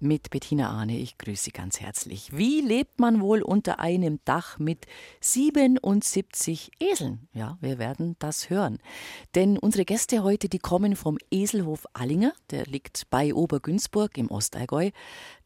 mit Bettina Ahne. Ich grüße Sie ganz herzlich. Wie lebt man wohl unter einem Dach mit 77 Eseln? Ja, wir werden das hören. Denn unsere Gäste heute, die kommen vom Eselhof Allinger, der liegt bei Obergünzburg im Ostallgäu.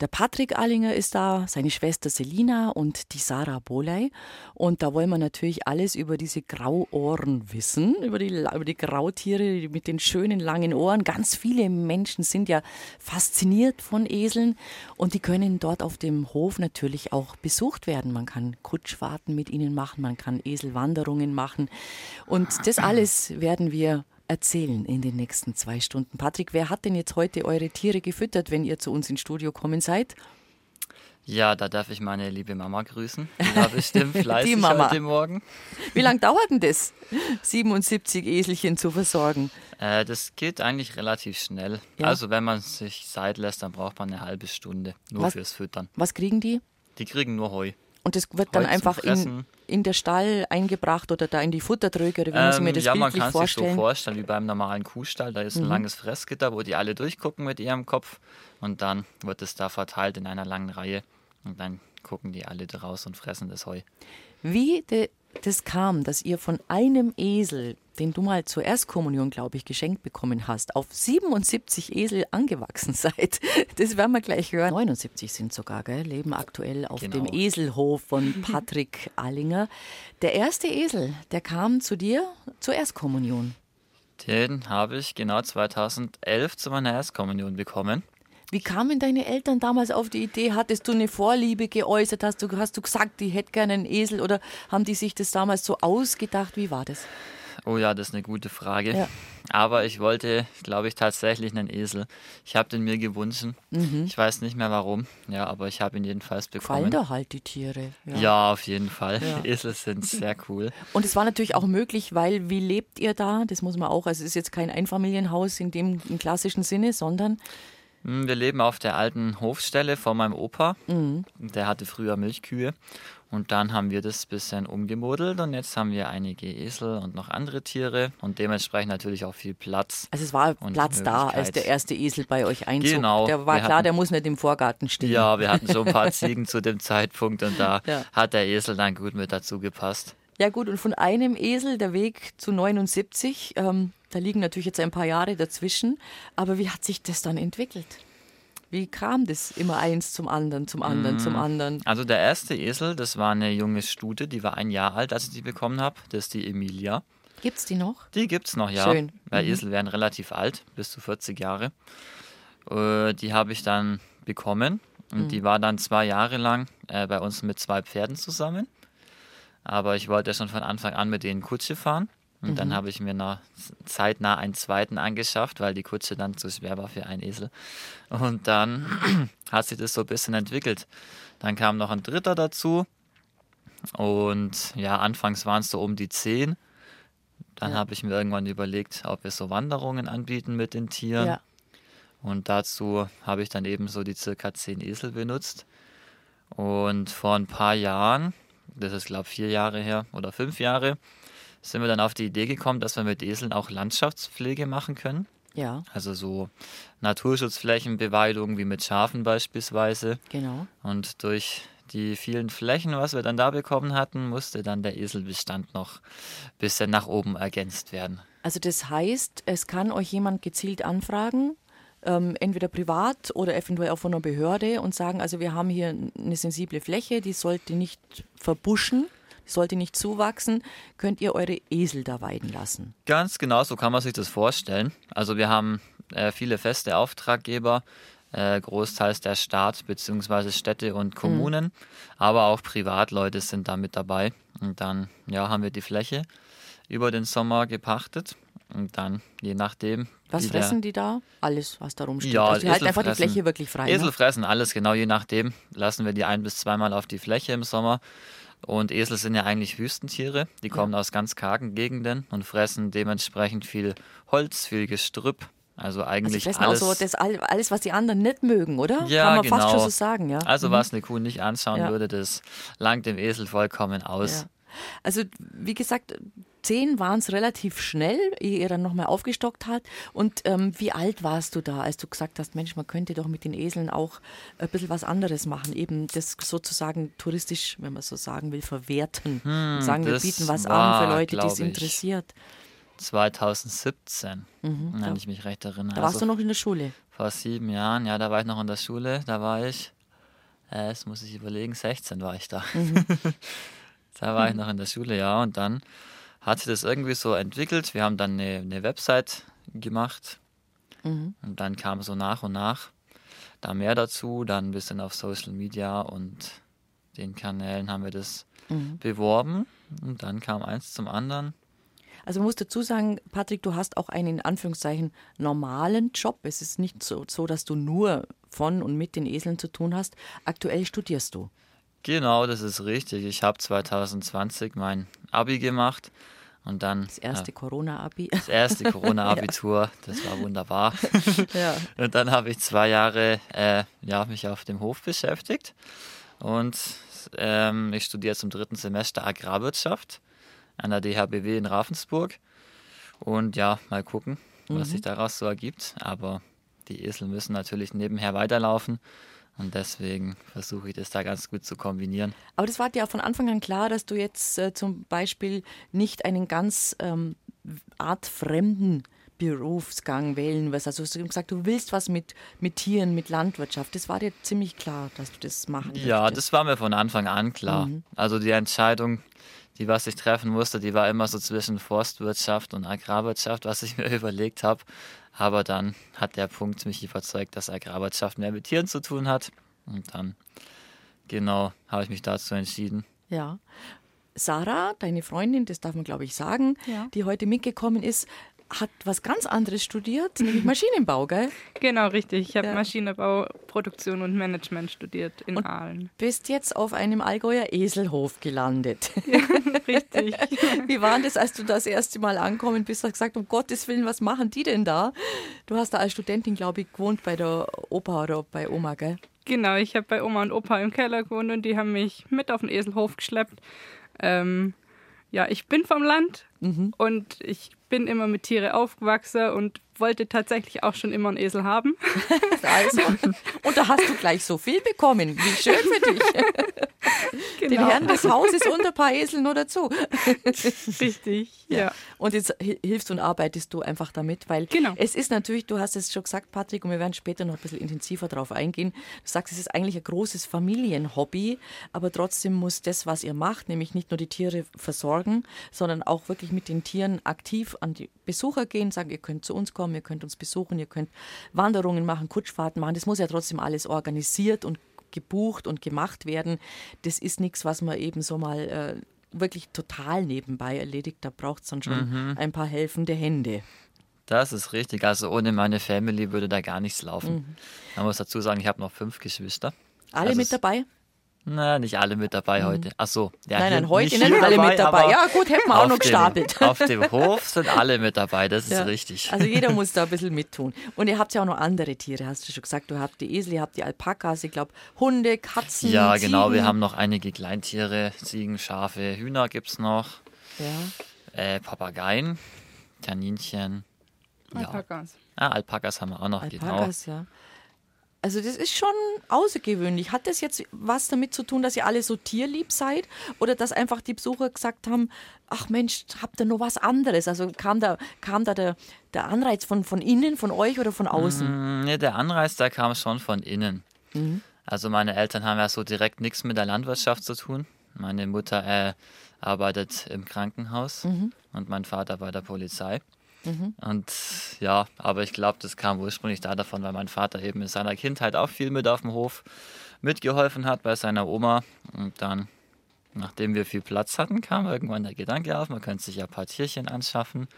Der Patrick Allinger ist da, seine Schwester Selina und die Sarah Boley. Und da wollen wir natürlich alles über diese Grauohren wissen, über die, über die Grautiere mit den schönen langen Ohren. Ganz viele Menschen sind ja fasziniert von Eseln. Inseln und die können dort auf dem Hof natürlich auch besucht werden. Man kann Kutschfahrten mit ihnen machen, man kann Eselwanderungen machen und das alles werden wir erzählen in den nächsten zwei Stunden. Patrick, wer hat denn jetzt heute eure Tiere gefüttert, wenn ihr zu uns ins Studio kommen seid? Ja, da darf ich meine liebe Mama grüßen. Die war bestimmt fleißig Die Mama. heute Morgen. Wie lange dauert denn das, 77 Eselchen zu versorgen? Äh, das geht eigentlich relativ schnell. Ja? Also wenn man sich Zeit lässt, dann braucht man eine halbe Stunde nur was, fürs Füttern. Was kriegen die? Die kriegen nur Heu. Und das wird dann einfach in, in der Stall eingebracht oder da in die Futtertröge oder wie muss ich mir das ähm, Ja, man kann vorstellen? sich so vorstellen wie beim normalen Kuhstall. Da ist ein mhm. langes Fressgitter, wo die alle durchgucken mit ihrem Kopf und dann wird es da verteilt in einer langen Reihe und dann gucken die alle draus und fressen das Heu. Wie de, das kam, dass ihr von einem Esel, den du mal zur Erstkommunion, glaube ich, geschenkt bekommen hast, auf 77 Esel angewachsen seid, das werden wir gleich hören. 79 sind sogar, gell? leben aktuell auf genau. dem Eselhof von Patrick Allinger. Der erste Esel, der kam zu dir zur Erstkommunion. Den habe ich genau 2011 zu meiner Erstkommunion bekommen. Wie kamen deine Eltern damals auf die Idee? Hattest du eine Vorliebe geäußert? Hast du, hast du gesagt, die hätte gerne einen Esel oder haben die sich das damals so ausgedacht? Wie war das? Oh ja, das ist eine gute Frage. Ja. Aber ich wollte, glaube ich, tatsächlich einen Esel. Ich habe den mir gewünscht. Mhm. Ich weiß nicht mehr warum. Ja, aber ich habe ihn jedenfalls bekommen. Fallen da halt die Tiere. Ja, ja auf jeden Fall. Ja. Esel sind sehr cool. Und es war natürlich auch möglich, weil wie lebt ihr da? Das muss man auch. Also es ist jetzt kein Einfamilienhaus in dem im klassischen Sinne, sondern wir leben auf der alten Hofstelle von meinem Opa. Mhm. Der hatte früher Milchkühe. Und dann haben wir das ein bisschen umgemodelt und jetzt haben wir einige Esel und noch andere Tiere und dementsprechend natürlich auch viel Platz. Also es war Platz da, als der erste Esel bei euch einzog. Genau. Der war klar, hatten, der muss nicht im Vorgarten stehen. Ja, wir hatten so ein paar Ziegen zu dem Zeitpunkt und da ja. hat der Esel dann gut mit dazu gepasst. Ja gut, und von einem Esel der Weg zu 79, ähm, da liegen natürlich jetzt ein paar Jahre dazwischen. Aber wie hat sich das dann entwickelt? Wie kam das immer eins zum anderen, zum anderen, zum mm. anderen? Also der erste Esel, das war eine junge Stute, die war ein Jahr alt, als ich die bekommen habe. Das ist die Emilia. Gibt es die noch? Die gibt es noch, ja. Schön. Weil mhm. Esel werden relativ alt, bis zu 40 Jahre. Äh, die habe ich dann bekommen und mhm. die war dann zwei Jahre lang äh, bei uns mit zwei Pferden zusammen. Aber ich wollte schon von Anfang an mit denen Kutsche fahren. Und mhm. dann habe ich mir noch zeitnah einen zweiten angeschafft, weil die Kutsche dann zu schwer war für einen Esel. Und dann hat sich das so ein bisschen entwickelt. Dann kam noch ein dritter dazu. Und ja, anfangs waren es so um die zehn. Dann ja. habe ich mir irgendwann überlegt, ob wir so Wanderungen anbieten mit den Tieren. Ja. Und dazu habe ich dann eben so die circa zehn Esel benutzt. Und vor ein paar Jahren, das ist glaube ich vier Jahre her oder fünf Jahre, sind wir dann auf die Idee gekommen, dass wir mit Eseln auch Landschaftspflege machen können. Ja. Also so Naturschutzflächenbeweidung wie mit Schafen beispielsweise. Genau. Und durch die vielen Flächen, was wir dann da bekommen hatten, musste dann der Eselbestand noch ein bisschen nach oben ergänzt werden. Also das heißt, es kann euch jemand gezielt anfragen, ähm, entweder privat oder eventuell auch von einer Behörde und sagen, also wir haben hier eine sensible Fläche, die sollte nicht verbuschen sollte nicht zuwachsen, könnt ihr eure Esel da weiden lassen. Ganz genau, so kann man sich das vorstellen. Also wir haben äh, viele feste Auftraggeber, äh, großteils der Staat bzw. Städte und Kommunen, mhm. aber auch Privatleute sind da mit dabei. Und dann ja, haben wir die Fläche über den Sommer gepachtet und dann, je nachdem. Was fressen die da? Alles, was da rumsteht. Ja, also die halten einfach die Fläche wirklich frei. Esel ne? fressen alles, genau, je nachdem. Lassen wir die ein- bis zweimal auf die Fläche im Sommer. Und Esel sind ja eigentlich Wüstentiere. Die kommen ja. aus ganz kargen Gegenden und fressen dementsprechend viel Holz, viel Gestrüpp. Also eigentlich also alles. Auch so das, alles, was die anderen nicht mögen, oder? Ja, Kann man genau. fast schon so sagen, ja. Also mhm. was eine Kuh nicht anschauen ja. würde, das langt dem Esel vollkommen aus. Ja. Also wie gesagt, zehn waren es relativ schnell, ehe ihr dann nochmal aufgestockt hat. Und ähm, wie alt warst du da, als du gesagt hast, Mensch, man könnte doch mit den Eseln auch ein bisschen was anderes machen, eben das sozusagen touristisch, wenn man so sagen will, verwerten. Hm, sagen, wir bieten was war, an für Leute, die es interessiert. 2017, mhm, wenn da, ich mich recht erinnere. Da warst also, du noch in der Schule? Vor sieben Jahren, ja, da war ich noch in der Schule. Da war ich, äh, das muss ich überlegen, 16 war ich da. Mhm. da war ich noch in der Schule, ja. Und dann hat sich das irgendwie so entwickelt. Wir haben dann eine, eine Website gemacht. Mhm. Und dann kam so nach und nach da mehr dazu. Dann ein bisschen auf Social Media und den Kanälen haben wir das mhm. beworben. Und dann kam eins zum anderen. Also man muss dazu sagen, Patrick, du hast auch einen in Anführungszeichen normalen Job. Es ist nicht so, so, dass du nur von und mit den Eseln zu tun hast. Aktuell studierst du. Genau, das ist richtig. Ich habe 2020 mein Abi gemacht und dann. Das erste äh, Corona-Abi. Das erste Corona-Abitur, ja. das war wunderbar. ja. Und dann habe ich zwei Jahre äh, ja, mich auf dem Hof beschäftigt und ähm, ich studiere zum dritten Semester Agrarwirtschaft an der DHBW in Ravensburg. Und ja, mal gucken, was mhm. sich daraus so ergibt. Aber die Esel müssen natürlich nebenher weiterlaufen. Und deswegen versuche ich das da ganz gut zu kombinieren. Aber das war dir von Anfang an klar, dass du jetzt äh, zum Beispiel nicht einen ganz ähm, artfremden Berufsgang wählen wirst. Also du hast gesagt, du willst was mit, mit Tieren, mit Landwirtschaft. Das war dir ziemlich klar, dass du das machen willst. Ja, das war mir von Anfang an klar. Mhm. Also die Entscheidung, die was ich treffen musste, die war immer so zwischen Forstwirtschaft und Agrarwirtschaft, was ich mir überlegt habe. Aber dann hat der Punkt mich überzeugt, dass Agrarwirtschaft mehr mit Tieren zu tun hat. Und dann, genau, habe ich mich dazu entschieden. Ja. Sarah, deine Freundin, das darf man glaube ich sagen, ja. die heute mitgekommen ist, hat was ganz anderes studiert, nämlich Maschinenbau, gell? Genau, richtig. Ich habe ja. Maschinenbau, Produktion und Management studiert in und Aalen. Bist jetzt auf einem Allgäuer Eselhof gelandet. Ja, richtig. Wie war das, als du das erste Mal ankommen bist? Hast gesagt, um Gottes Willen, was machen die denn da? Du hast da als Studentin, glaube ich, gewohnt bei der Opa oder bei Oma, gell? Genau, ich habe bei Oma und Opa im Keller gewohnt und die haben mich mit auf den Eselhof geschleppt. Ähm, ja, ich bin vom Land mhm. und ich bin immer mit Tiere aufgewachsen und wollte tatsächlich auch schon immer einen Esel haben. Also, und da hast du gleich so viel bekommen. Wie schön für dich. Genau. Den Herrn des Hauses und ein paar Esel nur dazu. Richtig, ja. ja. Und jetzt hilfst und arbeitest du einfach damit, weil genau. es ist natürlich, du hast es schon gesagt, Patrick, und wir werden später noch ein bisschen intensiver darauf eingehen. Du sagst, es ist eigentlich ein großes Familienhobby, aber trotzdem muss das, was ihr macht, nämlich nicht nur die Tiere versorgen, sondern auch wirklich mit den Tieren aktiv an die Besucher gehen, sagen, ihr könnt zu uns kommen, ihr könnt uns besuchen, ihr könnt Wanderungen machen, Kutschfahrten machen. Das muss ja trotzdem alles organisiert und gebucht und gemacht werden. Das ist nichts, was man eben so mal äh, wirklich total nebenbei erledigt. Da braucht es dann schon mhm. ein paar helfende Hände. Das ist richtig. Also ohne meine Family würde da gar nichts laufen. Mhm. Man muss dazu sagen, ich habe noch fünf Geschwister. Alle also mit dabei? Na, nicht alle mit dabei mhm. heute. Ach so. Ja, nein, nein, heute nicht, nicht alle dabei, mit dabei. Ja, gut, hätten wir auch noch gestapelt. auf dem Hof sind alle mit dabei, das ist ja. richtig. Also jeder muss da ein bisschen mittun. Und ihr habt ja auch noch andere Tiere, hast du schon gesagt. Du habt die Esel, ihr habt die Alpakas, ich glaube Hunde, Katzen, Ja, Ziegen. genau. Wir haben noch einige Kleintiere, Ziegen, Schafe, Hühner gibt es noch. Ja. Äh, Papageien, Kaninchen. Alpakas. Ja. Ah, Alpakas haben wir auch noch, genau. Alpakas, genau. ja. Also das ist schon außergewöhnlich. Hat das jetzt was damit zu tun, dass ihr alle so tierlieb seid? Oder dass einfach die Besucher gesagt haben, ach Mensch, habt ihr noch was anderes? Also kam da, kam da der, der Anreiz von, von innen, von euch oder von außen? Mm, nee, der Anreiz, der kam schon von innen. Mhm. Also meine Eltern haben ja so direkt nichts mit der Landwirtschaft zu tun. Meine Mutter äh, arbeitet im Krankenhaus mhm. und mein Vater bei der Polizei. Mhm. Und ja, aber ich glaube, das kam ursprünglich da davon, weil mein Vater eben in seiner Kindheit auch viel mit auf dem Hof mitgeholfen hat bei seiner Oma. Und dann, nachdem wir viel Platz hatten, kam irgendwann der Gedanke auf, man könnte sich ja ein paar Tierchen anschaffen.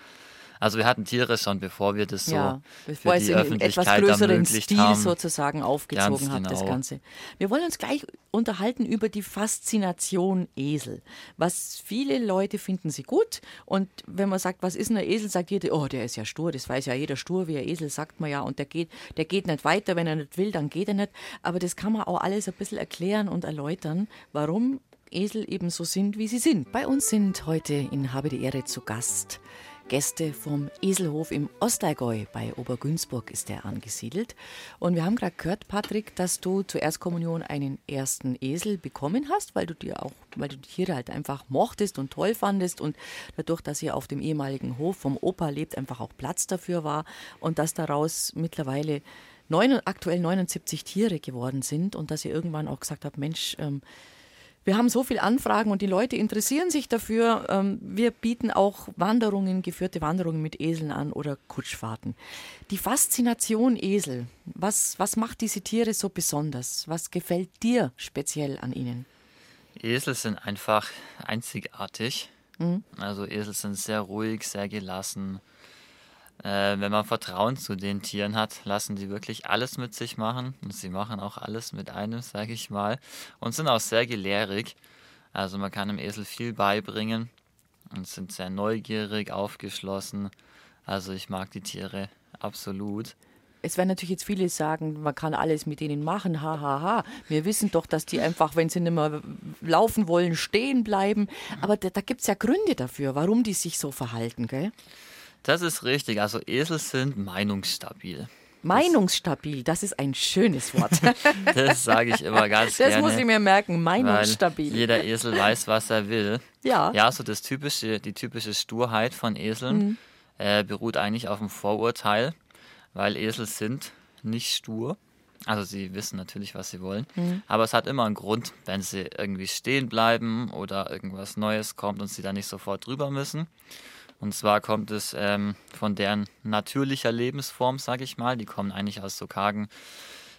Also wir hatten Tiere schon, bevor wir das so ja, bevor für die es in etwas größeren Stil haben. sozusagen aufgezogen hat, genau. das Ganze. Wir wollen uns gleich unterhalten über die Faszination Esel. Was viele Leute finden sie gut und wenn man sagt, was ist ein Esel, sagt jeder, oh, der ist ja stur, das weiß ja jeder stur, wie ein Esel, sagt man ja und der geht, der geht nicht weiter, wenn er nicht will, dann geht er nicht. Aber das kann man auch alles ein bisschen erklären und erläutern, warum Esel eben so sind, wie sie sind. Bei uns sind heute in Habe die Ehre zu Gast Gäste vom Eselhof im Ostallgäu. Bei Obergünzburg ist er angesiedelt. Und wir haben gerade gehört, Patrick, dass du zur Erstkommunion einen ersten Esel bekommen hast, weil du dir auch, weil du die Tiere halt einfach mochtest und toll fandest und dadurch, dass ihr auf dem ehemaligen Hof vom Opa lebt, einfach auch Platz dafür war und dass daraus mittlerweile neun, aktuell 79 Tiere geworden sind und dass ihr irgendwann auch gesagt habt, Mensch, ähm, wir haben so viele Anfragen und die Leute interessieren sich dafür. Ähm, wir bieten auch Wanderungen, geführte Wanderungen mit Eseln an oder Kutschfahrten. Die Faszination Esel, was, was macht diese Tiere so besonders? Was gefällt dir speziell an ihnen? Esel sind einfach einzigartig. Mhm. Also Esel sind sehr ruhig, sehr gelassen, äh, wenn man Vertrauen zu den Tieren hat, lassen die wirklich alles mit sich machen. Und sie machen auch alles mit einem, sage ich mal. Und sind auch sehr gelehrig. Also man kann dem Esel viel beibringen und sind sehr neugierig, aufgeschlossen. Also ich mag die Tiere absolut. Es werden natürlich jetzt viele sagen, man kann alles mit denen machen, hahaha. Ha, ha. Wir wissen doch, dass die einfach, wenn sie nicht mehr laufen wollen, stehen bleiben. Aber da, da gibt es ja Gründe dafür, warum die sich so verhalten, gell? Das ist richtig. Also Esel sind meinungsstabil. Meinungsstabil, das ist ein schönes Wort. das sage ich immer ganz das gerne. Das muss ich mir merken, meinungsstabil. jeder Esel weiß, was er will. Ja. Ja, so das typische, die typische Sturheit von Eseln mhm. äh, beruht eigentlich auf dem Vorurteil, weil Esel sind nicht stur. Also sie wissen natürlich, was sie wollen. Mhm. Aber es hat immer einen Grund, wenn sie irgendwie stehen bleiben oder irgendwas Neues kommt und sie da nicht sofort drüber müssen. Und zwar kommt es ähm, von deren natürlicher Lebensform, sage ich mal. Die kommen eigentlich aus so kargen,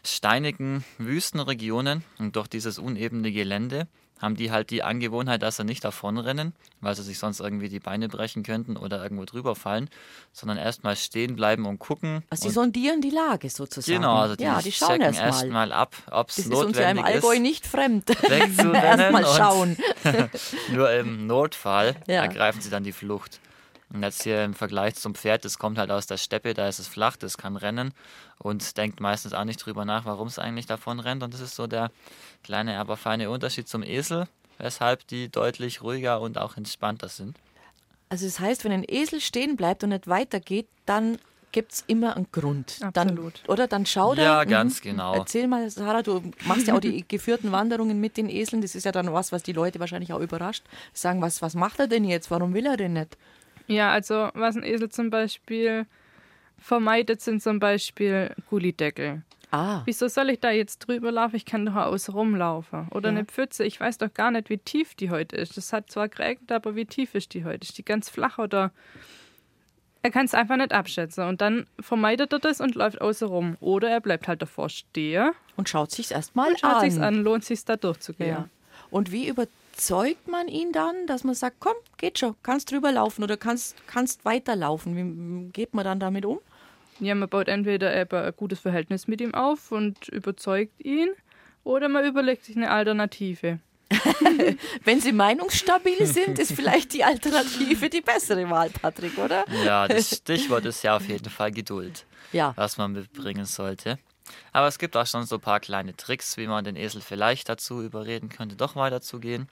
steinigen Wüstenregionen und durch dieses unebene Gelände haben die halt die Angewohnheit, dass sie nicht davonrennen, weil sie sich sonst irgendwie die Beine brechen könnten oder irgendwo drüber fallen, sondern erstmal stehen bleiben und gucken. Also sie sondieren die Lage sozusagen. Genau, also die, ja, die schauen checken erstmal erst ab, ob es notwendig ist. Das ist uns ja im Allgäu nicht fremd. Erstmal schauen. nur im Notfall Ja. ergreifen sie dann die Flucht. Und jetzt hier im Vergleich zum Pferd, das kommt halt aus der Steppe, da ist es flach, das kann rennen und denkt meistens auch nicht drüber nach, warum es eigentlich davon rennt. Und das ist so der kleine, aber feine Unterschied zum Esel, weshalb die deutlich ruhiger und auch entspannter sind. Also das heißt, wenn ein Esel stehen bleibt und nicht weitergeht, dann gibt es immer einen Grund. Absolut. Dann, oder dann schau da. Ja, ganz genau. Erzähl mal, Sarah, du machst ja auch die geführten Wanderungen mit den Eseln. Das ist ja dann was, was die Leute wahrscheinlich auch überrascht. Sagen, was, was macht er denn jetzt? Warum will er denn nicht? Ja, also was ein Esel zum Beispiel vermeidet, sind zum Beispiel Gullideckel. Ah, Wieso soll ich da jetzt drüber laufen? Ich kann doch außen rumlaufen. Oder Ja. eine Pfütze. Ich weiß doch gar nicht, wie tief die heute ist. Das hat zwar geregnet, aber wie tief ist die heute? Ist die ganz flach oder. Er kann es einfach nicht abschätzen. Und dann vermeidet er das und läuft außen rum. Oder er bleibt halt davor stehen und schaut sich's erstmal und schaut an. sich's an. Lohnt sich da durchzugehen. Ja. Und wie überzeugt man ihn dann, dass man sagt, komm, geht schon, kannst drüber laufen oder kannst, kannst weiterlaufen? Wie geht man dann damit um? Ja, man baut entweder eben ein gutes Verhältnis mit ihm auf und überzeugt ihn, oder man überlegt sich eine Alternative. Wenn sie meinungsstabil sind, ist vielleicht die Alternative die bessere Wahl, Patrick, oder? Ja, das Stichwort ist ja auf jeden Fall Geduld, Ja. was man mitbringen sollte. Aber es gibt auch schon so ein paar kleine Tricks, wie man den Esel vielleicht dazu überreden könnte, doch weiterzugehen.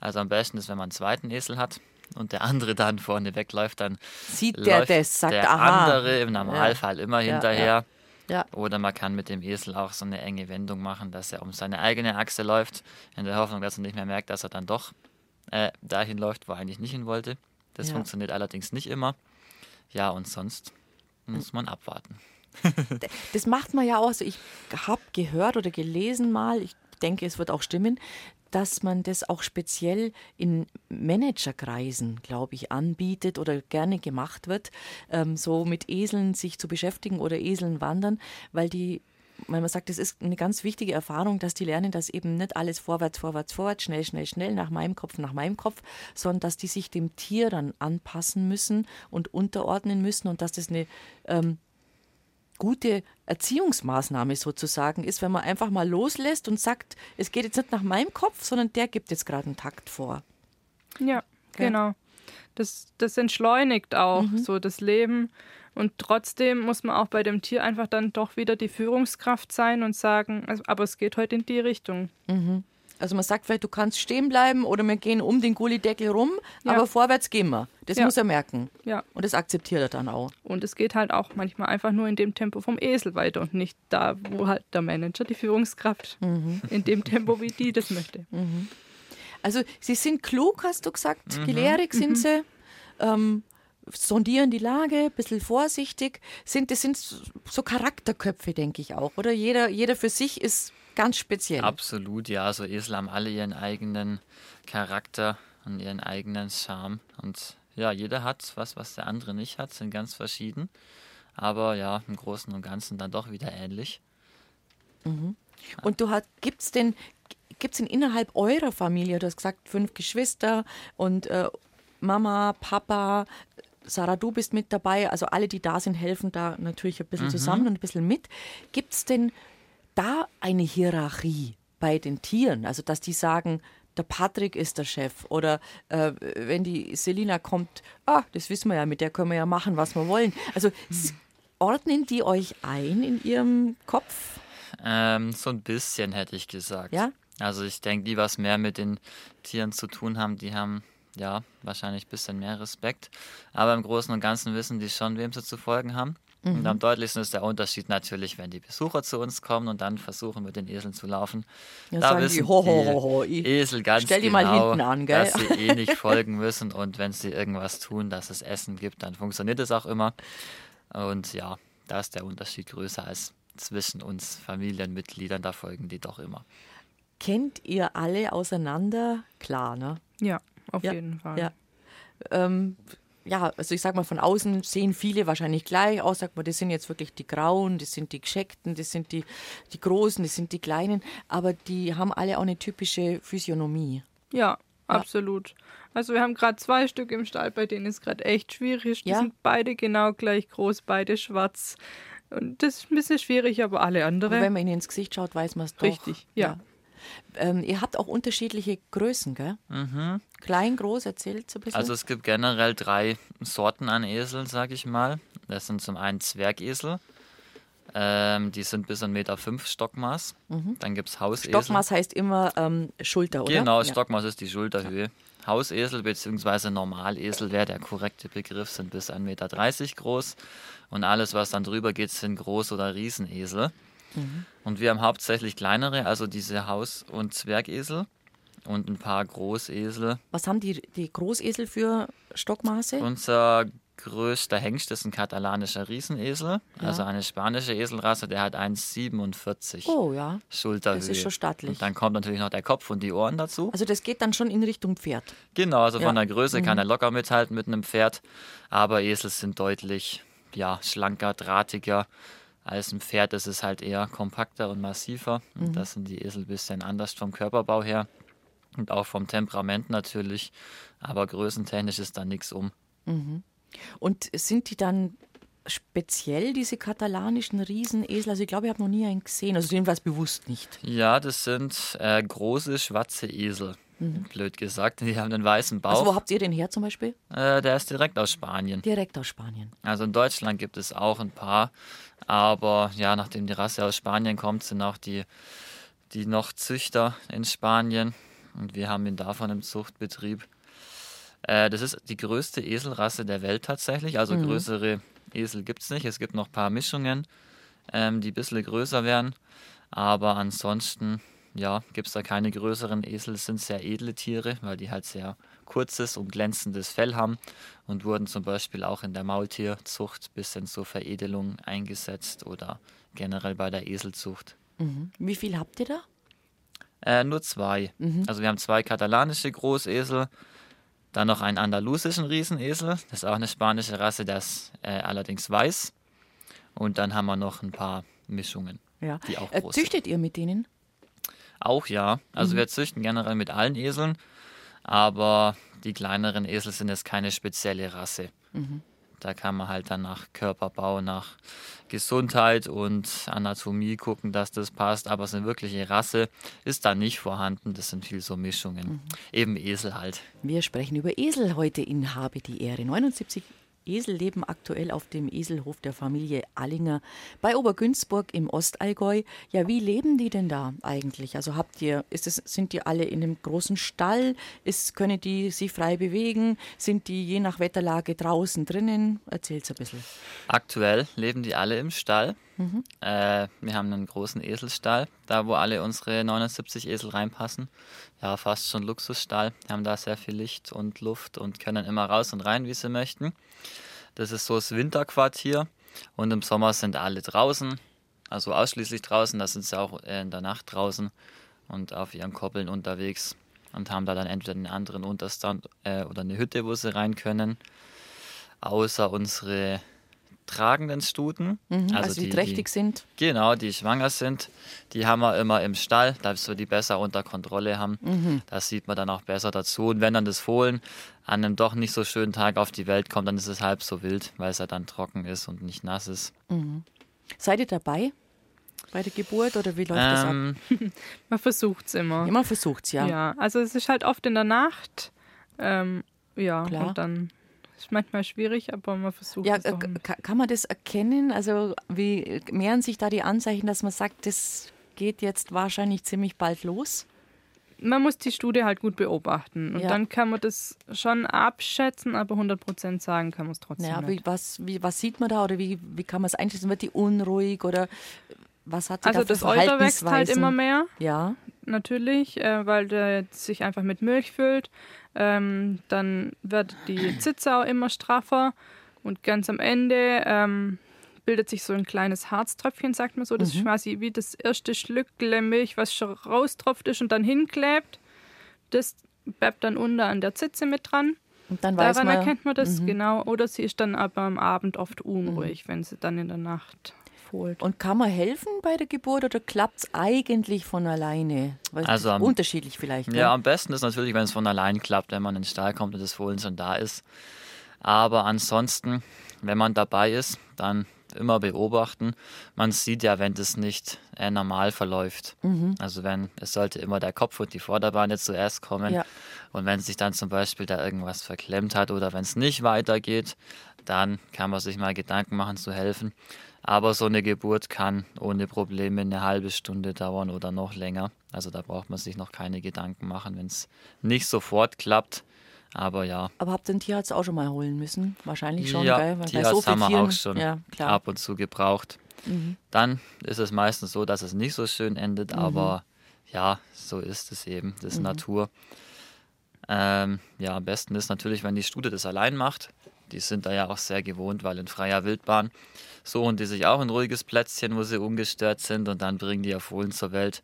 Also am besten ist, wenn man einen zweiten Esel hat und der andere dann vorne wegläuft, dann Sieht der das, sagt, der aha. andere im Normalfall immer Ja, hinterher. Ja. Oder man kann mit dem Esel auch so eine enge Wendung machen, dass er um seine eigene Achse läuft, in der Hoffnung, dass er nicht mehr merkt, dass er dann doch äh, dahin läuft, wo er eigentlich nicht hin wollte. Das Ja. funktioniert allerdings nicht immer. Ja, und sonst muss man abwarten. Das macht man ja auch. Also ich habe gehört oder gelesen mal, ich denke, es wird auch stimmen, dass man das auch speziell in Managerkreisen, glaube ich, anbietet oder gerne gemacht wird, ähm, so mit Eseln sich zu beschäftigen oder Eseln wandern, weil die weil man sagt, das ist eine ganz wichtige Erfahrung, dass die lernen, dass eben nicht alles vorwärts, vorwärts, vorwärts, schnell, schnell, schnell, nach meinem Kopf, nach meinem Kopf, sondern dass die sich dem Tier dann anpassen müssen und unterordnen müssen und dass das eine ähm, gute Erziehungsmaßnahme sozusagen ist, wenn man einfach mal loslässt und sagt, es geht jetzt nicht nach meinem Kopf, sondern der gibt jetzt gerade einen Takt vor. Ja, Gell? genau. Das, das entschleunigt auch so das Leben. Und trotzdem muss man auch bei dem Tier einfach dann doch wieder die Führungskraft sein und sagen, also, aber es geht heute in die Richtung. Also man sagt vielleicht, du kannst stehen bleiben oder wir gehen um den Gullideckel rum, Ja. aber vorwärts gehen wir. Das Ja. muss er merken. Ja. Und das akzeptiert er dann auch. Und es geht halt auch manchmal einfach nur in dem Tempo vom Esel weiter und nicht da, wo halt der Manager, die Führungskraft, in dem Tempo, wie die das möchte. Also sie sind klug, hast du gesagt, gelehrig sind sie, ähm, sondieren die Lage, ein bisschen vorsichtig. Sind, das sind so Charakterköpfe, denke ich auch, oder? Jeder, jeder für sich ist ganz speziell. Absolut, ja. So Esel haben alle ihren eigenen Charakter und ihren eigenen Charme. Und ja, jeder hat was, was der andere nicht hat, sind ganz verschieden. Aber ja, im Großen und Ganzen dann doch wieder ähnlich. Und du hast, gibt's denn, gibt's denn innerhalb eurer Familie, du hast gesagt, fünf Geschwister und äh, Mama, Papa, Sarah, du bist mit dabei, also alle, die da sind, helfen da natürlich ein bisschen zusammen und ein bisschen mit. Gibt's denn da eine Hierarchie bei den Tieren? Also, dass die sagen, der Patrick ist der Chef oder äh, wenn die Selina kommt, ah, das wissen wir ja, mit der können wir ja machen, was wir wollen. Also, s- ordnen die euch ein in ihrem Kopf? Ähm, so ein bisschen hätte ich gesagt. Ja? Also ich denke, die, was mehr mit den Tieren zu tun haben, die haben ja wahrscheinlich ein bisschen mehr Respekt. Aber im Großen und Ganzen wissen die schon, wem sie zu folgen haben. Und am deutlichsten ist der Unterschied natürlich, wenn die Besucher zu uns kommen und dann versuchen, mit den Eseln zu laufen. Ja, da sagen die, wissen ho, ho, ho, ho, die ich Esel ganz stell die genau, mal hinten an, gell? dass sie eh nicht folgen müssen. Und wenn sie irgendwas tun, dass es Essen gibt, dann funktioniert es auch immer. Und ja, da ist der Unterschied größer als zwischen uns Familienmitgliedern. Da folgen die doch immer. Kennt ihr alle auseinander? Klar, ne? Ja, auf Ja, jeden Fall. Ja. Ähm, ja, also ich sag mal, von außen sehen viele wahrscheinlich gleich aus. Sagt man, das sind jetzt wirklich die Grauen, das sind die Gescheckten, das sind die, die Großen, das sind die Kleinen. Aber die haben alle auch eine typische Physiognomie. Ja, absolut. Also wir haben gerade zwei Stück im Stall, bei denen ist gerade echt schwierig. Die Ja. sind beide genau gleich groß, beide schwarz. Und das ist ein bisschen schwierig, aber alle Aber andere. wenn man ihnen ins Gesicht schaut, weiß man es doch. Richtig, ja. Ähm, ihr habt auch unterschiedliche Größen, gell? Mhm. Klein, groß, erzählt so ein bisschen. Also es gibt generell drei Sorten an Eseln, sag ich mal. Das sind zum einen Zwergesel. Ähm, die sind bis 1,5 Meter fünf Stockmaß. Dann gibt es Hausesel. Mhm. Stockmaß heißt immer ähm, Schulter, oder? Genau, Ja. Stockmaß ist die Schulterhöhe. Hausesel bzw. Normalesel wäre der korrekte Begriff, sind bis 1,30 Meter groß. Und alles, was dann drüber geht, sind Groß- oder Riesenesel. Mhm. Und wir haben hauptsächlich kleinere, also diese Haus- und Zwergesel und ein paar Großesel. Was haben die, die Großesel für Stockmaße? Unser größter Hengst ist ein katalanischer Riesenesel, also eine spanische Eselrasse, der hat 1,47 oh ja. Schulterhöhe. das ist schon stattlich. Und dann kommt natürlich noch der Kopf und die Ohren dazu. Also das geht dann schon in Richtung Pferd. Genau, also von Ja. Mhm. der Größe kann er locker mithalten mit einem Pferd, aber Esel sind deutlich ja, schlanker, drahtiger. Als ein Pferd ist es halt eher kompakter und massiver. Mhm. Und das sind die Esel ein bisschen anders vom Körperbau her und auch vom Temperament natürlich. Aber größentechnisch ist da nichts um. Und sind die dann speziell, diese katalanischen Riesenesel? Also ich glaube, ich habe noch nie einen gesehen. Also jedenfalls bewusst nicht. Ja, das sind äh, große schwarze Esel. Blöd gesagt. Die haben einen weißen Bauch. Mhm. Also wo habt ihr den her zum Beispiel? äh, der ist direkt aus Spanien. Direkt aus Spanien. Also in Deutschland gibt es auch ein paar, aber ja, nachdem die Rasse aus Spanien kommt, sind auch die, die noch Züchter in Spanien und wir haben ihn davon im Zuchtbetrieb. Äh, das ist die größte Eselrasse der Welt tatsächlich, also größere Esel gibt es nicht. Es gibt noch ein paar Mischungen, ähm, die ein bisschen größer werden, aber ansonsten ja, gibt es da keine größeren Esel. Es sind sehr edle Tiere, weil die halt sehr kurzes und glänzendes Fell haben und wurden zum Beispiel auch in der Maultierzucht bis hin zur Veredelung eingesetzt oder generell bei der Eselzucht. Wie viel habt ihr da? Äh, nur zwei. Mhm. Also wir haben zwei katalanische Großesel, dann noch einen andalusischen Riesenesel, das ist auch eine spanische Rasse, ist äh, allerdings weiß. Und dann haben wir noch ein paar Mischungen, Ja. die auch Äh, groß sind. züchtet ihr mit denen? Auch ja. Also wir züchten generell mit allen Eseln, aber die kleineren Esel sind jetzt keine spezielle Rasse. Da kann man halt dann nach Körperbau, nach Gesundheit und Anatomie gucken, dass das passt. Aber so eine wirkliche Rasse ist da nicht vorhanden. Das sind viel so Mischungen. Eben Esel halt. Wir sprechen über Esel heute in Habe die Ehre. 79 Esel leben aktuell auf dem Eselhof der Familie Allinger bei Obergünzburg im Ostallgäu. Ja, wie leben die denn da eigentlich? Also habt ihr, ist es, sind die alle in einem großen Stall? Ist, können die sich frei bewegen? Sind die je nach Wetterlage draußen drinnen? Erzähl's ein bisschen. Aktuell leben die alle im Stall. Mhm. Äh, wir haben einen großen Eselstall, da wo alle unsere 79 Esel reinpassen. Ja, fast schon Luxusstall. Wir haben da sehr viel Licht und Luft und können immer raus und rein, wie sie möchten. Das ist so das Winterquartier. Und im Sommer sind alle draußen, also ausschließlich draußen. Da sind sie auch in der Nacht draußen und auf ihren Koppeln unterwegs und haben da dann entweder einen anderen Unterstand äh, oder eine Hütte, wo sie rein können. Außer unsere tragenden Stuten. Mhm, also, also, die, die trächtig die, sind. Genau, die schwanger sind. Die haben wir immer im Stall, da wir die besser unter Kontrolle haben. Mhm. Das sieht man dann auch besser dazu. Und wenn dann das Fohlen an einem doch nicht so schönen Tag auf die Welt kommt, dann ist es halb so wild, weil es ja dann trocken ist und nicht nass ist. Mhm. Seid ihr dabei? Bei der Geburt oder wie läuft ähm, das ab? Ähm, man versucht es immer. Ja, man versucht es, ja. Ja, also es ist halt oft in der Nacht. Ähm, ja, Klar. und dann ist manchmal schwierig, aber man versucht ja, es. Ja, kann man das erkennen? Also wie mehren sich da die Anzeichen, dass man sagt, das geht jetzt wahrscheinlich ziemlich bald los? Man muss die Studie halt gut beobachten und ja. dann kann man das schon abschätzen, aber 100% sagen kann man es trotzdem ja, nicht. Wie, was, wie, was sieht man da oder wie, wie kann man es einschätzen? Wird die unruhig oder was hat sie Also da das Alter wächst halt immer mehr. Ja. Natürlich, äh, weil der sich einfach mit Milch füllt. Ähm, dann wird die Zitze auch immer straffer und ganz am Ende ähm, bildet sich so ein kleines Harztröpfchen, sagt man so. Das mhm. ist quasi wie das erste Schlückle Milch, was schon raustropft ist und dann hinklebt. Das bleibt dann unter an der Zitze mit dran. Und dann weiß Daran man, erkennt man das, mhm. genau. Oder sie ist dann aber am Abend oft unruhig, mhm. wenn sie dann in der Nacht holt. Und kann man helfen bei der Geburt oder klappt es eigentlich von alleine? Weil also unterschiedlich vielleicht. Ja, ne? am besten ist natürlich, wenn es von allein klappt, wenn man in den Stall kommt und das Fohlen schon da ist. Aber ansonsten, wenn man dabei ist, dann immer beobachten. Man sieht ja, wenn das nicht äh, normal verläuft. Mhm. Also wenn es sollte immer der Kopf und die Vorderbeine zuerst kommen. Ja. Und wenn sich dann zum Beispiel da irgendwas verklemmt hat oder wenn es nicht weitergeht, dann kann man sich mal Gedanken machen zu helfen. Aber so eine Geburt kann ohne Probleme eine halbe Stunde dauern oder noch länger. Also da braucht man sich noch keine Gedanken machen, wenn es nicht sofort klappt. Aber ja. Aber habt ihr den Tierarzt auch schon mal holen müssen? Wahrscheinlich schon, ja, gell? Weil Tierarzt so haben wir auch schon ja, ab und zu gebraucht. Mhm. Dann ist es meistens so, dass es nicht so schön endet, mhm. aber ja, so ist es eben. Das ist mhm. Natur. Ähm, ja, am besten ist natürlich, wenn die Stute das allein macht. Die sind da ja auch sehr gewohnt, weil in freier Wildbahn suchen die sich auch ein ruhiges Plätzchen, wo sie ungestört sind und dann bringen die Fohlen zur Welt.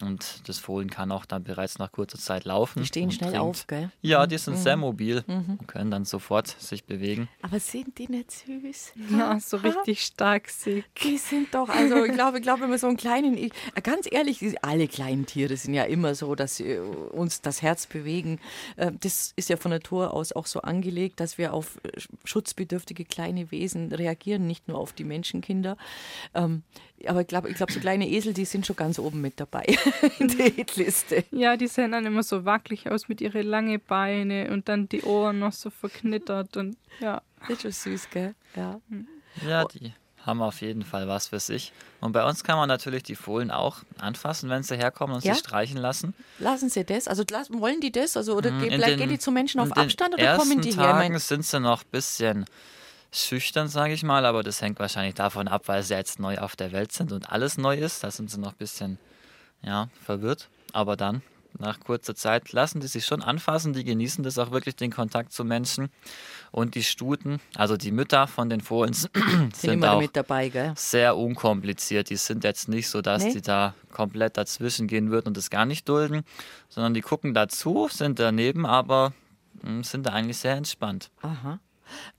Und das Fohlen kann auch dann bereits nach kurzer Zeit laufen. Die stehen schnell bringt, auf, gell? Ja, die sind mhm. sehr mobil mhm. und können dann sofort sich bewegen. Aber sind die nicht süß? Ja, so richtig stark sick. Die sind doch, also ich glaube, ich glaube, wenn man so einen kleinen, ich, ganz ehrlich, alle kleinen Tiere sind ja immer so, dass sie uns das Herz bewegen. Äh, das ist ja von Natur aus auch so angelegt, dass wir auf schutzbedürftige kleine Wesen reagieren, nicht nur auf die Menschenkinder. Aber ich glaube, ich glaub, so kleine Esel, die sind schon ganz oben mit dabei in der Hitliste. Ja, die sehen dann immer so wackelig aus mit ihren langen Beine und dann die Ohren noch so verknittert und ja. Das ist schon süß, gell? Ja. Hm. Ja, die haben auf jeden Fall was für sich. Und bei uns kann man natürlich die Fohlen auch anfassen, wenn sie herkommen und ja? sie streichen lassen. Lassen sie das? Also wollen die das? Also, oder hm, in gehen die zu Menschen auf Abstand oder kommen die her? In sind sie noch ein bisschen schüchtern, sage ich mal, aber das hängt wahrscheinlich davon ab, weil sie jetzt neu auf der Welt sind und alles neu ist. Da sind sie noch ein bisschen ja, verwirrt. Aber dann, nach kurzer Zeit, lassen die sich schon anfassen. Die genießen das auch wirklich, den Kontakt zu Menschen. Und die Stuten, also die Mütter von den Fohlen, sind, sind auch dabei, sehr unkompliziert. Die sind jetzt nicht so, dass nee. die da komplett dazwischen gehen würden und das gar nicht dulden, sondern die gucken dazu, sind daneben, aber hm, sind da eigentlich sehr entspannt. Aha.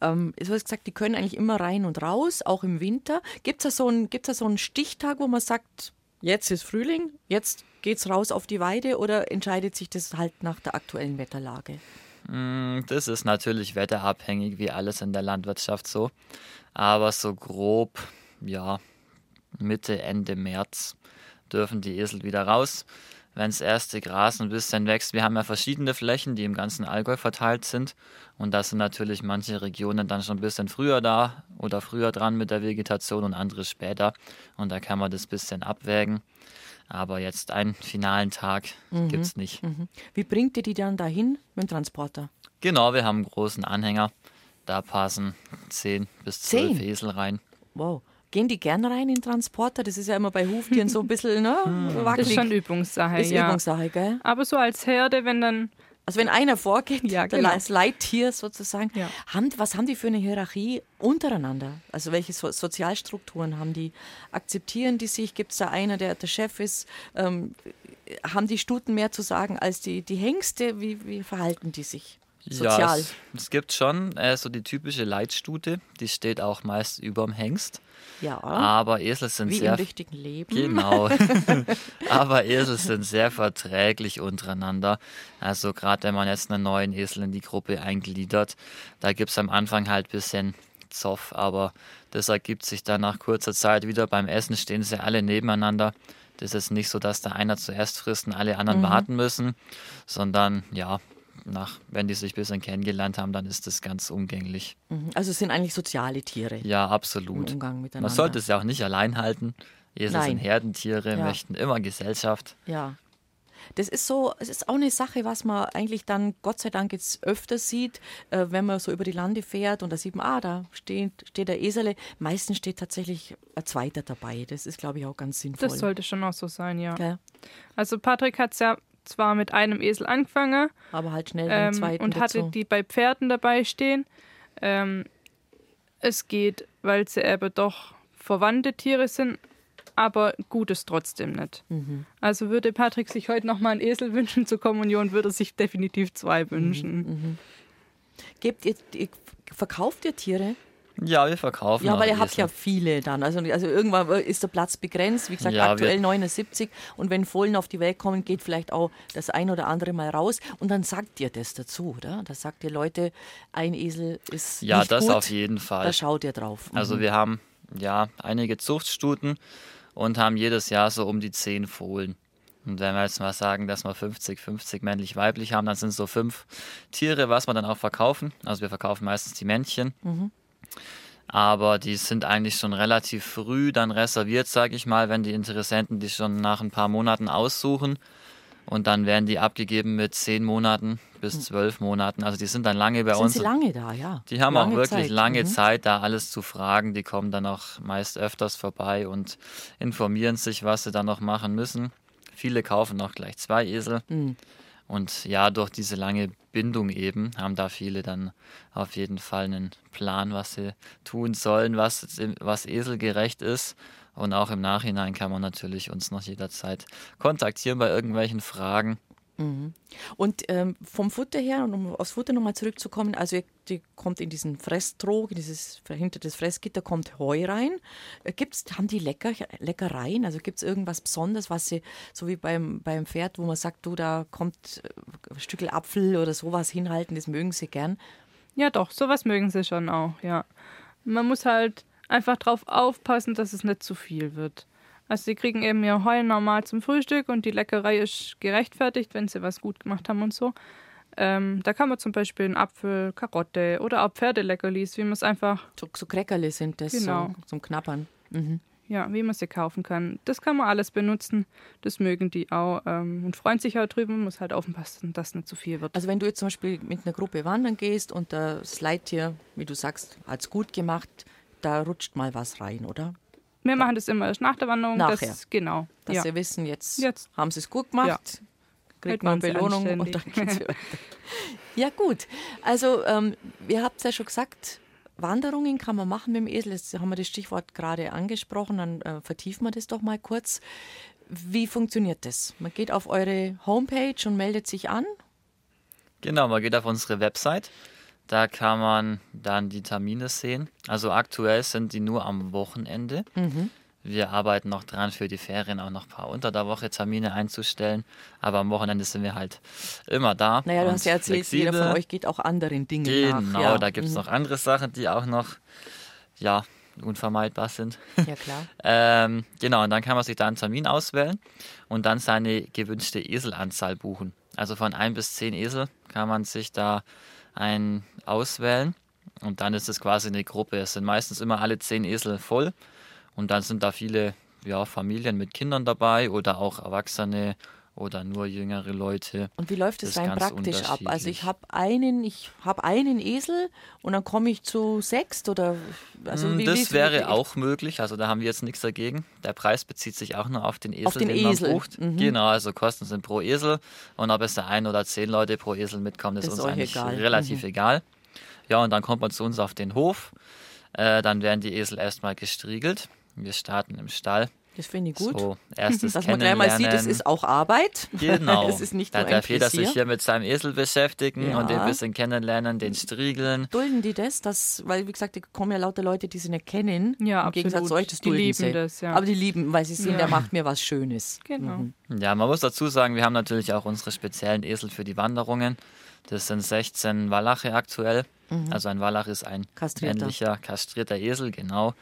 Ähm, du hast gesagt, die können eigentlich immer rein und raus, auch im Winter. Gibt es da, so einen, da so einen Stichtag, wo man sagt, jetzt ist Frühling, jetzt geht es raus auf die Weide oder entscheidet sich das halt nach der aktuellen Wetterlage? Mm, das ist natürlich wetterabhängig, wie alles in der Landwirtschaft so. Aber so grob, ja, Mitte, Ende März dürfen die Esel wieder raus. Wenn das erste Gras ein bisschen wächst. Wir haben ja verschiedene Flächen, die im ganzen Allgäu verteilt sind. Und da sind natürlich manche Regionen dann schon ein bisschen früher da oder früher dran mit der Vegetation und andere später. Und da kann man das ein bisschen abwägen. Aber jetzt einen finalen Tag mhm. gibt es nicht. Mhm. Wie bringt ihr die dann dahin mit dem Transporter? Genau, wir haben einen großen Anhänger. Da passen 10 bis 12 Zehn? Esel rein. Wow. Gehen die gern rein in Transporter? Das ist ja immer bei Huftieren so ein bisschen ne, wackelig. Das ist schon Übungssache, ist ja. Übungssache, gell? Aber so als Herde, wenn dann also wenn einer vorgeht, ja, genau. das Leittier sozusagen, ja. haben, was haben die für eine Hierarchie untereinander? Also welche so Sozialstrukturen haben die? Akzeptieren die sich? Gibt es da einer, der der Chef ist? Ähm, haben die Stuten mehr zu sagen als die, die Hengste? Wie, wie verhalten die sich? Sozial. Ja, es, es gibt schon äh, so die typische Leitstute, die steht auch meist überm Hengst. Ja. Aber Esel sind Wie sehr. Im richtigen Leben. Genau. Aber Esel sind sehr verträglich untereinander. Also gerade wenn man jetzt einen neuen Esel in die Gruppe eingliedert, da gibt es am Anfang halt ein bisschen Zoff, aber das ergibt sich dann nach kurzer Zeit wieder. Beim Essen stehen sie alle nebeneinander. Das ist nicht so, dass da einer zuerst frisst und alle anderen mhm. warten müssen, sondern ja, nach, wenn die sich ein bisschen kennengelernt haben, dann ist das ganz umgänglich. Mhm. Also es sind eigentlich soziale Tiere. Ja, absolut. Im Umgang miteinander. Man sollte es ja auch nicht allein halten. Esel Nein. sind Herdentiere, Ja. möchten immer Gesellschaft. Ja. Das ist so, es ist auch eine Sache, was man eigentlich dann Gott sei Dank jetzt öfter sieht, äh, wenn man so über die Lande fährt und da sieht man, ah, da steht, steht der Esele. Meistens steht tatsächlich ein zweiter dabei. Das ist, glaube ich, auch ganz sinnvoll. Das sollte schon auch so sein, ja. Gell? Also Patrick hat es ja zwar mit einem Esel angefangen Aber halt schnell den ähm, zweiten und hatte die bei Pferden dabei stehen. Ähm, es geht, weil sie eben doch verwandte Tiere sind, aber gut ist trotzdem nicht. Mhm. Also würde Patrick sich heute nochmal einen Esel wünschen zur Kommunion, würde er sich definitiv zwei wünschen. Mhm. Gebt ihr, ihr, verkauft ihr Tiere? Ja, wir verkaufen Ja, weil ihr habt ja viele dann. Also, also irgendwann ist der Platz begrenzt. Wie gesagt, Ja, aktuell wir- 79. Und wenn Fohlen auf die Welt kommen, geht vielleicht auch das ein oder andere mal raus. Und dann sagt ihr das dazu, oder? Da sagt ihr, Leute, ein Esel ist Ja, das gut. auf jeden Fall. Da schaut ihr drauf. Also Mhm. wir haben ja einige Zuchtstuten und haben jedes Jahr so um die zehn Fohlen. Und wenn wir jetzt mal sagen, dass wir 50, 50 männlich-weiblich haben, dann sind es so fünf Tiere, was wir dann auch verkaufen. Also wir verkaufen meistens die Männchen. Aber die sind eigentlich schon relativ früh dann reserviert, sage ich mal, wenn die Interessenten die schon nach ein paar Monaten aussuchen. Und dann werden die abgegeben mit zehn Monaten bis zwölf Monaten. Also die sind dann lange bei Sind uns. sie lange da, ja. Die haben lange auch wirklich Zeit. lange Mhm. Zeit, da alles zu fragen. Die kommen dann auch meist öfters vorbei und informieren sich, was sie dann noch machen müssen. Viele kaufen auch gleich zwei Esel. Mhm. Und ja, durch diese lange Bindung eben haben da viele dann auf jeden Fall einen Plan, was sie tun sollen, was, was eselgerecht ist. Und auch im Nachhinein kann man natürlich uns noch jederzeit kontaktieren bei irgendwelchen Fragen. Und ähm, vom Futter her, und um aufs Futter nochmal zurückzukommen, also die kommt in diesen Fresstrog, in dieses hinter das Fressgitter kommt Heu rein. Äh, Gibt's, haben die Lecker, Leckereien? Also gibt es irgendwas Besonderes, was sie, so wie beim, beim Pferd, wo man sagt, du, da kommt äh, ein Stückel Apfel oder sowas hinhalten, das mögen sie gern. Ja, doch, sowas mögen sie schon auch, ja. Man muss halt einfach drauf aufpassen, dass es nicht zu viel wird. Also sie kriegen eben ihr Heu normal zum Frühstück und die Leckerei ist gerechtfertigt, wenn sie was gut gemacht haben und so. Ähm, da kann man zum Beispiel einen Apfel, Karotte oder auch Pferdeleckerlis, wie man es einfach, So, so Kreckerle sind das, Genau. so, zum Knappern. Mhm. ja, wie man sie kaufen kann. Das kann man alles benutzen. Das mögen die auch ähm, und freuen sich auch drüber. Man muss halt aufpassen, dass nicht zu viel wird. Also wenn du jetzt zum Beispiel mit einer Gruppe wandern gehst und das Leittier, wie du sagst, hat's gut gemacht, da rutscht mal was rein, oder? Wir machen das immer erst nach der Wanderung. Nachher. Das, genau. Dass ja. sie wissen, jetzt, Jetzt. haben sie es gut gemacht, Ja. kriegt man Belohnung und dann geht's weiter. Ja gut, also ähm, ihr habt ja schon gesagt, Wanderungen kann man machen mit dem Esel. Jetzt haben wir das Stichwort gerade angesprochen, dann äh, vertiefen wir das doch mal kurz. Wie funktioniert das? Man geht auf eure Homepage und meldet sich an. Genau, man geht auf unsere Website. Da kann man dann die Termine sehen. Also aktuell sind die nur am Wochenende. Wir arbeiten noch dran, für die Ferien auch noch ein paar unter der Woche Termine einzustellen. Aber am Wochenende sind wir halt immer da. Naja, du hast ja erzählt, flexibel. jeder von euch geht auch anderen Dingen Genau, nach. Ja. da gibt es Mhm. noch andere Sachen, die auch noch ja, unvermeidbar sind. Ja, klar. ähm, genau, und dann kann man sich da einen Termin auswählen und dann seine gewünschte Eselanzahl buchen. Also von ein bis zehn Esel kann man sich da einen auswählen und dann ist es quasi eine Gruppe. Es sind meistens immer alle zehn Esel voll und dann sind da viele ja, Familien mit Kindern dabei oder auch Erwachsene oder nur jüngere Leute. Und wie läuft es rein praktisch ab? Also ich habe einen, ich habe einen Esel und dann komme ich zu sechs oder also mm, wie, Das wäre auch möglich. Also da haben wir jetzt nichts dagegen. Der Preis bezieht sich auch nur auf den Esel, auf den, den Esel. man bucht. Mhm. Genau, also Kosten sind pro Esel und ob es da ein oder zehn Leute pro Esel mitkommen, ist, ist uns eigentlich egal. relativ mhm. egal. Ja, und dann kommt man zu uns auf den Hof. Äh, dann werden die Esel erstmal gestriegelt. Wir starten im Stall. Das finde ich gut. So, erstes Dass man gleich mal sieht, es ist auch Arbeit. Genau. es ist nicht da nur darf jeder sich hier mit seinem Esel beschäftigen ja. und den ein bisschen kennenlernen, den striegeln. Dulden die das? das? Weil, wie gesagt, da kommen ja lauter Leute, die sie nicht kennen. Ja, Im absolut. Gegensatz zu euch, das die lieben sie. das, ja. Aber die lieben, weil sie sehen, ja. der macht mir was Schönes. Genau. Mhm. Ja, man muss dazu sagen, wir haben natürlich auch unsere speziellen Esel für die Wanderungen. Das sind 16 Wallache aktuell. Mhm. Also ein Wallach ist ein kastrierter. männlicher, kastrierter Esel, genau.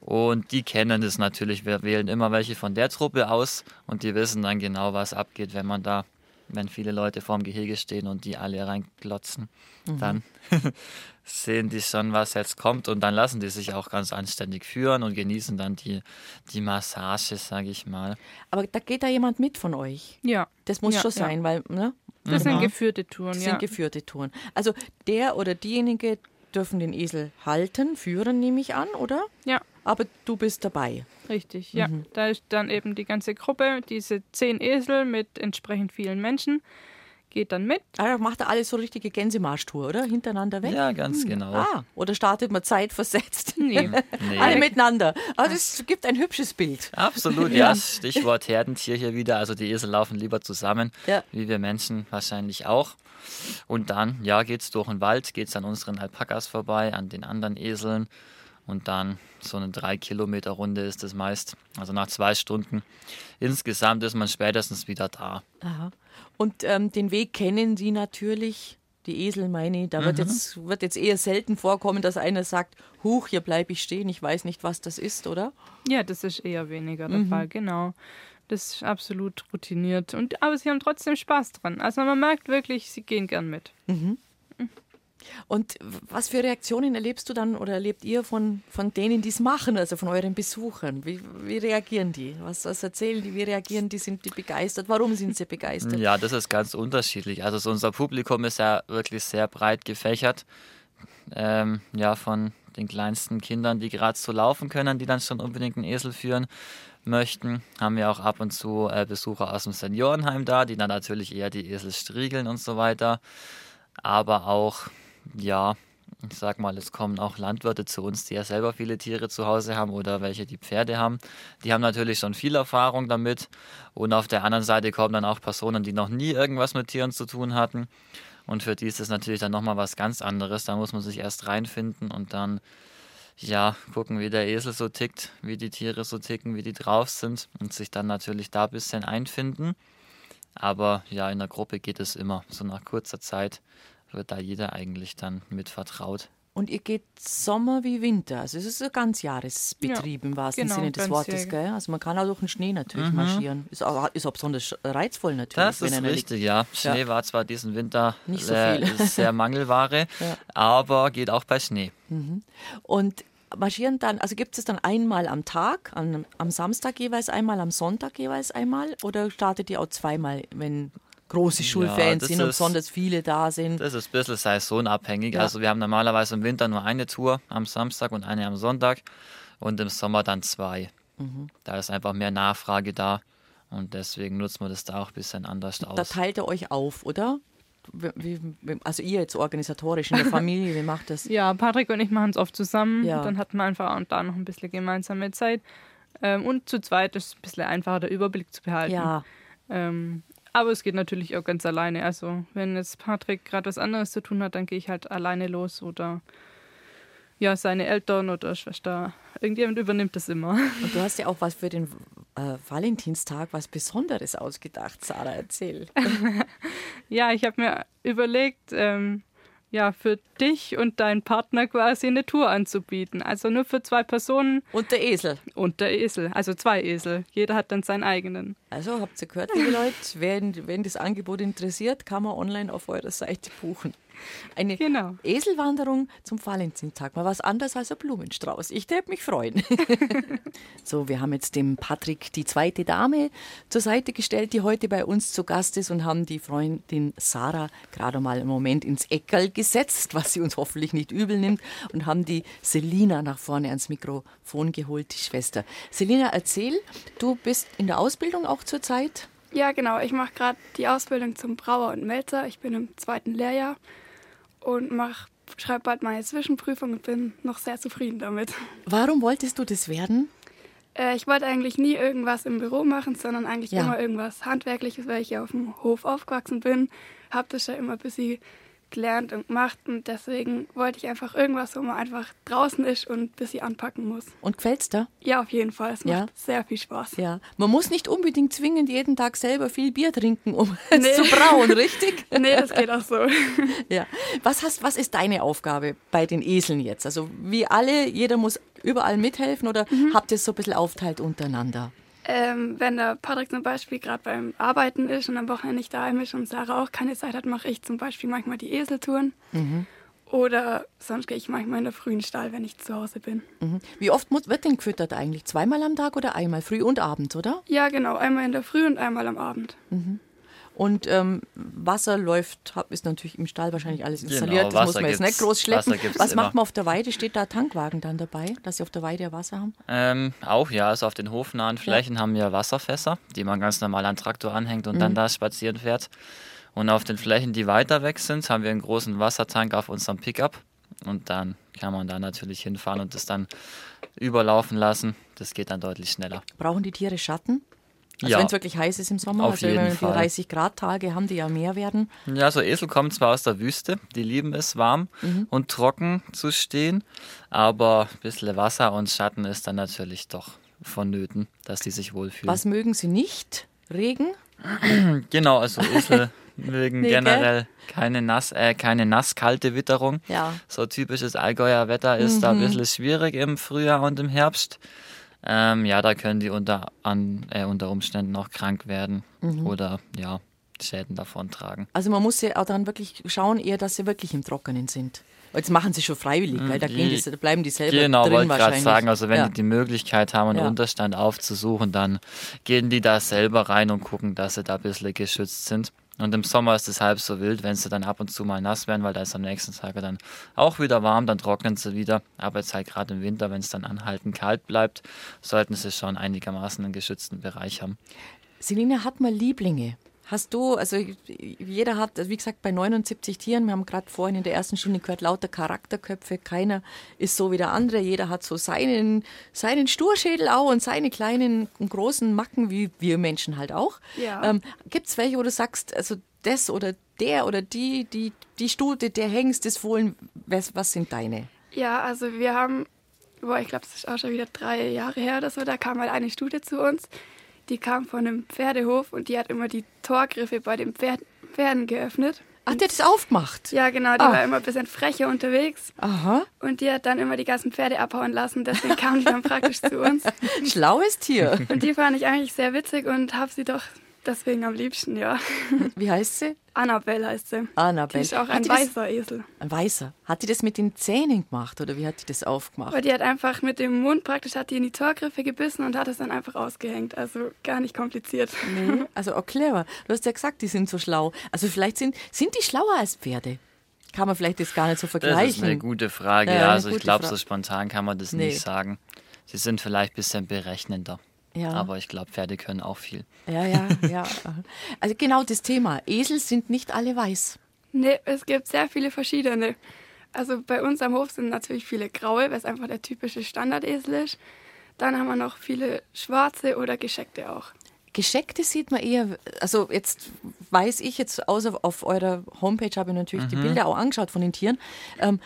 Und die kennen das natürlich. Wir wählen immer welche von der Truppe aus und die wissen dann genau, was abgeht, wenn man da, wenn viele Leute vorm Gehege stehen und die alle reinklotzen. Mhm. Dann sehen die schon, was jetzt kommt und dann lassen die sich auch ganz anständig führen und genießen dann die, die Massage, sage ich mal. Aber da geht da jemand mit von euch? Ja. Das muss ja, schon sein, ja. weil, ne? Das mhm. sind geführte Touren, das ja. sind geführte Touren. Also der oder diejenige dürfen den Esel halten, führen, nehme ich an, oder? Ja. Aber du bist dabei. Richtig, ja. Mhm. Da ist dann eben die ganze Gruppe, diese zehn Esel mit entsprechend vielen Menschen, geht dann mit. Ah, macht er alles so richtige Gänsemarschtour, oder? Hintereinander weg? Ja, ganz hm. genau. Ah, oder startet man zeitversetzt? Nee. nee. Alle miteinander. Aber das gibt ein hübsches Bild. Absolut, ja. Stichwort Herdentier hier wieder. Also die Esel laufen lieber zusammen, ja. wie wir Menschen wahrscheinlich auch. Und dann, ja, geht es durch den Wald, geht es an unseren Alpakas vorbei, an den anderen Eseln. Und dann so eine drei Kilometer Runde ist es meist. Also nach zwei Stunden. Insgesamt ist man spätestens wieder da. Aha. Und ähm, den Weg kennen Sie natürlich. Die Esel meine ich, da mhm. wird, jetzt, wird jetzt eher selten vorkommen, dass einer sagt, Huch, hier bleibe ich stehen, ich weiß nicht, was das ist, oder? Ja, das ist eher weniger der mhm. Fall, genau. Das ist absolut routiniert. Und, aber sie haben trotzdem Spaß dran. Also man merkt wirklich, sie gehen gern mit. Mhm. Und was für Reaktionen erlebst du dann oder erlebt ihr von, von denen, die es machen, also von euren Besuchern? Wie, wie reagieren die? Was, was erzählen die? Wie reagieren die? Sind die begeistert? Warum sind sie begeistert? Ja, das ist ganz unterschiedlich. Also so unser Publikum ist ja wirklich sehr breit gefächert. Ähm, ja, von den kleinsten Kindern, die gerade so laufen können, die dann schon unbedingt einen Esel führen möchten, haben wir auch ab und zu äh, Besucher aus dem Seniorenheim da, die dann natürlich eher die Esel striegeln und so weiter. Aber auch ja, ich sag mal, es kommen auch Landwirte zu uns, die ja selber viele Tiere zu Hause haben oder welche, die Pferde haben. Die haben natürlich schon viel Erfahrung damit. Und auf der anderen Seite kommen dann auch Personen, die noch nie irgendwas mit Tieren zu tun hatten. Und für die ist es natürlich dann nochmal was ganz anderes. Da muss man sich erst reinfinden und dann, ja, gucken, wie der Esel so tickt, wie die Tiere so ticken, wie die drauf sind und sich dann natürlich da ein bisschen einfinden. Aber ja, in der Gruppe geht es immer. So nach kurzer Zeit wird da jeder eigentlich dann mit vertraut. Und ihr geht Sommer wie Winter. Also es ist ein Ganzjahresbetrieb ja, im wahrsten genau, Sinne des Wortes. Gell? Also man kann auch durch den Schnee natürlich mhm. marschieren. Ist auch, ist auch besonders reizvoll natürlich. Das ist richtig, ja. Schnee ja. war zwar diesen Winter Nicht so viel. Äh, sehr Mangelware, ja. aber geht auch bei Schnee. Mhm. Und marschieren dann, also gibt es dann einmal am Tag, am, am Samstag jeweils einmal, am Sonntag jeweils einmal oder startet ihr auch zweimal, wenn große Schulfans ja, sind und besonders viele da sind. Das ist ein bisschen saisonabhängig. Ja. Also wir haben normalerweise im Winter nur eine Tour am Samstag und eine am Sonntag und im Sommer dann zwei. Mhm. Da ist einfach mehr Nachfrage da und deswegen nutzt man das da auch ein bisschen anders aus. Da teilt ihr euch auf, oder? Wie, also ihr jetzt organisatorisch in der Familie, wie macht das? Ja, Patrick und ich machen es oft zusammen. Ja. Dann hat man einfach und da noch ein bisschen gemeinsame Zeit. Ähm, und zu zweit ist es ein bisschen einfacher, den Überblick zu behalten. Ja. Ähm, aber es geht natürlich auch ganz alleine. Also, wenn jetzt Patrick gerade was anderes zu tun hat, dann gehe ich halt alleine los oder ja, seine Eltern oder Schwester. Irgendjemand übernimmt das immer. Und du hast ja auch was für den äh, Valentinstag, was Besonderes ausgedacht, Sarah, erzähl. ja, ich habe mir überlegt, ähm, ja, für dich und deinen Partner quasi eine Tour anzubieten. Also nur für zwei Personen. Und der Esel. Und der Esel, also zwei Esel. Jeder hat dann seinen eigenen. Also habt ihr gehört, liebe Leute, wenn, wenn das Angebot interessiert, kann man online auf eurer Seite buchen. Eine Genau. Eselwanderung zum Valentinstag. Mal was anderes als ein Blumenstrauß. Ich würde mich freuen. so, wir haben jetzt dem Patrick die zweite Dame zur Seite gestellt, die heute bei uns zu Gast ist und haben die Freundin Sarah gerade mal einen Moment ins Eckerl gesetzt, was sie uns hoffentlich nicht übel nimmt, und haben die Selina nach vorne ans Mikrofon geholt, die Schwester. Selina, erzähl, du bist in der Ausbildung auch zurzeit? Ja, genau. Ich mache gerade die Ausbildung zum Brauer und Melzer. Ich bin im zweiten Lehrjahr und schreibe bald meine Zwischenprüfung und bin noch sehr zufrieden damit. Warum wolltest du das werden? Äh, ich wollte eigentlich nie irgendwas im Büro machen, sondern eigentlich Ja. immer irgendwas Handwerkliches, weil ich ja auf dem Hof aufgewachsen bin. Habe das ja immer ein bisschen gelernt und gemacht und deswegen wollte ich einfach irgendwas, wo man einfach draußen ist und ein bisschen anpacken muss. Und gefällt's dir? Ja, auf jeden Fall. Es macht Ja. sehr viel Spaß. Ja, man muss nicht unbedingt zwingend jeden Tag selber viel Bier trinken, um Nee. es zu brauen, richtig? Nee, das geht auch so. Ja. Was, hast, was ist deine Aufgabe bei den Eseln jetzt? Also wie alle, jeder muss überall mithelfen oder habt ihr es so ein bisschen aufteilt untereinander? Ähm, wenn der Patrick zum Beispiel gerade beim Arbeiten ist und am Wochenende nicht daheim ist und Sarah auch keine Zeit hat, mache ich zum Beispiel manchmal die Eseltouren. Oder sonst gehe ich manchmal in der frühen Stall, wenn ich zu Hause bin. Mhm. Wie oft muss, wird denn gefüttert eigentlich? Zweimal am Tag oder einmal? Früh und abends, oder? Ja, genau. Einmal in der Früh und einmal am Abend. Und ähm, Wasser läuft, ist natürlich im Stall wahrscheinlich alles installiert. das Wasser muss man jetzt nicht groß schleppen. Was immer. macht man auf der Weide? Steht da Tankwagen dann dabei, dass sie auf der Weide Wasser haben? Ähm, auch ja, also auf den hofnahen Flächen haben wir Wasserfässer, die man ganz normal an den Traktor anhängt und dann da spazieren fährt. Und auf den Flächen, die weiter weg sind, haben wir einen großen Wassertank auf unserem Pickup. Und dann kann man da natürlich hinfahren und das dann überlaufen lassen. Das geht dann deutlich schneller. Brauchen die Tiere Schatten? Also Ja. wenn es wirklich heiß ist im Sommer, Auf also wenn wir die Fall. 30 Grad Tage haben, die ja mehr werden. Ja, so Esel kommen zwar aus der Wüste, die lieben es warm und trocken zu stehen, aber ein bisschen Wasser und Schatten ist dann natürlich doch vonnöten, dass die sich wohlfühlen. Was mögen sie nicht? Regen? Genau, also Esel mögen Nee, gell? generell keine nass, äh, keine nasskalte Witterung. Ja. So typisches Allgäuer Wetter ist da ein bisschen schwierig im Frühjahr und im Herbst. Ähm, ja, da können die unter, an, äh, unter Umständen auch krank werden oder ja, Schäden davontragen. Also man muss ja auch dann wirklich schauen, eher, dass sie wirklich im Trockenen sind. Jetzt machen sie schon freiwillig, weil da, gehen die, da bleiben die selber Genau, drin wollte gerade wahrscheinlich. sagen, also wenn ja. die die Möglichkeit haben, einen Ja. Unterstand aufzusuchen, dann gehen die da selber rein und gucken, dass sie da ein bisschen geschützt sind. Und im Sommer ist es halb so wild, wenn sie dann ab und zu mal nass werden, weil da ist am nächsten Tag dann auch wieder warm, dann trocknen sie wieder. Aber jetzt halt gerade im Winter, wenn es dann anhaltend kalt bleibt, sollten sie schon einigermaßen einen geschützten Bereich haben. Selina hat mal Lieblinge. Hast du, also jeder hat, wie gesagt, bei 79 Tieren, wir haben gerade vorhin in der ersten Stunde gehört, lauter Charakterköpfe, keiner ist so wie der andere, jeder hat so seinen, seinen Sturschädel auch und seine kleinen und großen Macken, wie wir Menschen halt auch. Ja. Ähm, Gibt es welche, wo du sagst, also das oder der oder die, die, die Stute, der Hengst, das Fohlen, was, was sind deine? Ja, also wir haben, boah, ich glaube, es ist auch schon wieder drei Jahre her oder so, da kam mal eine Stute zu uns. Die kam von einem Pferdehof und die hat immer die Torgriffe bei den Pferd Pferden geöffnet. Ach, der hat das aufgemacht? Ja, genau, die Ah. war immer ein bisschen frecher unterwegs Aha, und die hat dann immer die ganzen Pferde abhauen lassen. Deswegen kam die dann praktisch zu uns. schlaues Tier. Und die fand ich eigentlich sehr witzig und habe sie doch deswegen am liebsten, ja. Wie heißt sie? Annabelle heißt sie. Annabelle. Die ist auch Hat ein die das- weißer Esel. Ein Weißer. Hat die das mit den Zähnen gemacht oder wie hat die das aufgemacht? Aber die hat einfach mit dem Mund praktisch hat die in die Torgriffe gebissen und hat es dann einfach ausgehängt. Also gar nicht kompliziert. Nee, also auch clever. Du hast ja gesagt, die sind so schlau. Also vielleicht sind, sind die schlauer als Pferde. Kann man vielleicht das gar nicht so Das vergleichen. ist eine gute Frage. Ja, Ja, also ich glaube, so spontan kann man das Nee. nicht sagen. Sie sind vielleicht ein bisschen berechnender. Ja. Aber ich glaube, Pferde können auch viel. Ja, ja, ja. Also genau das Thema. Esel sind nicht alle weiß. Nee, es gibt sehr viele verschiedene. Also bei uns am Hof sind natürlich viele graue, weil es einfach der typische Standardesel ist. Dann haben wir noch viele schwarze oder gescheckte auch. Gescheckte sieht man eher, also jetzt weiß ich jetzt, außer auf eurer Homepage habe ich natürlich die Bilder auch angeschaut von den Tieren, ähm,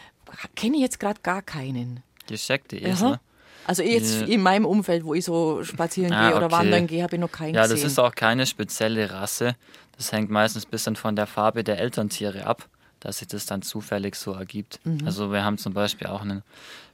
kenne ich jetzt gerade gar keinen. Gescheckte Esel. Also jetzt Ja. in meinem Umfeld, wo ich so spazieren Ah, gehe oder okay. wandern gehe, habe ich noch keinen Ja, gesehen. das ist auch keine spezielle Rasse. Das hängt meistens ein bisschen von der Farbe der Elterntiere ab. dass sich das dann zufällig so ergibt. Mhm. Also wir haben zum Beispiel auch eine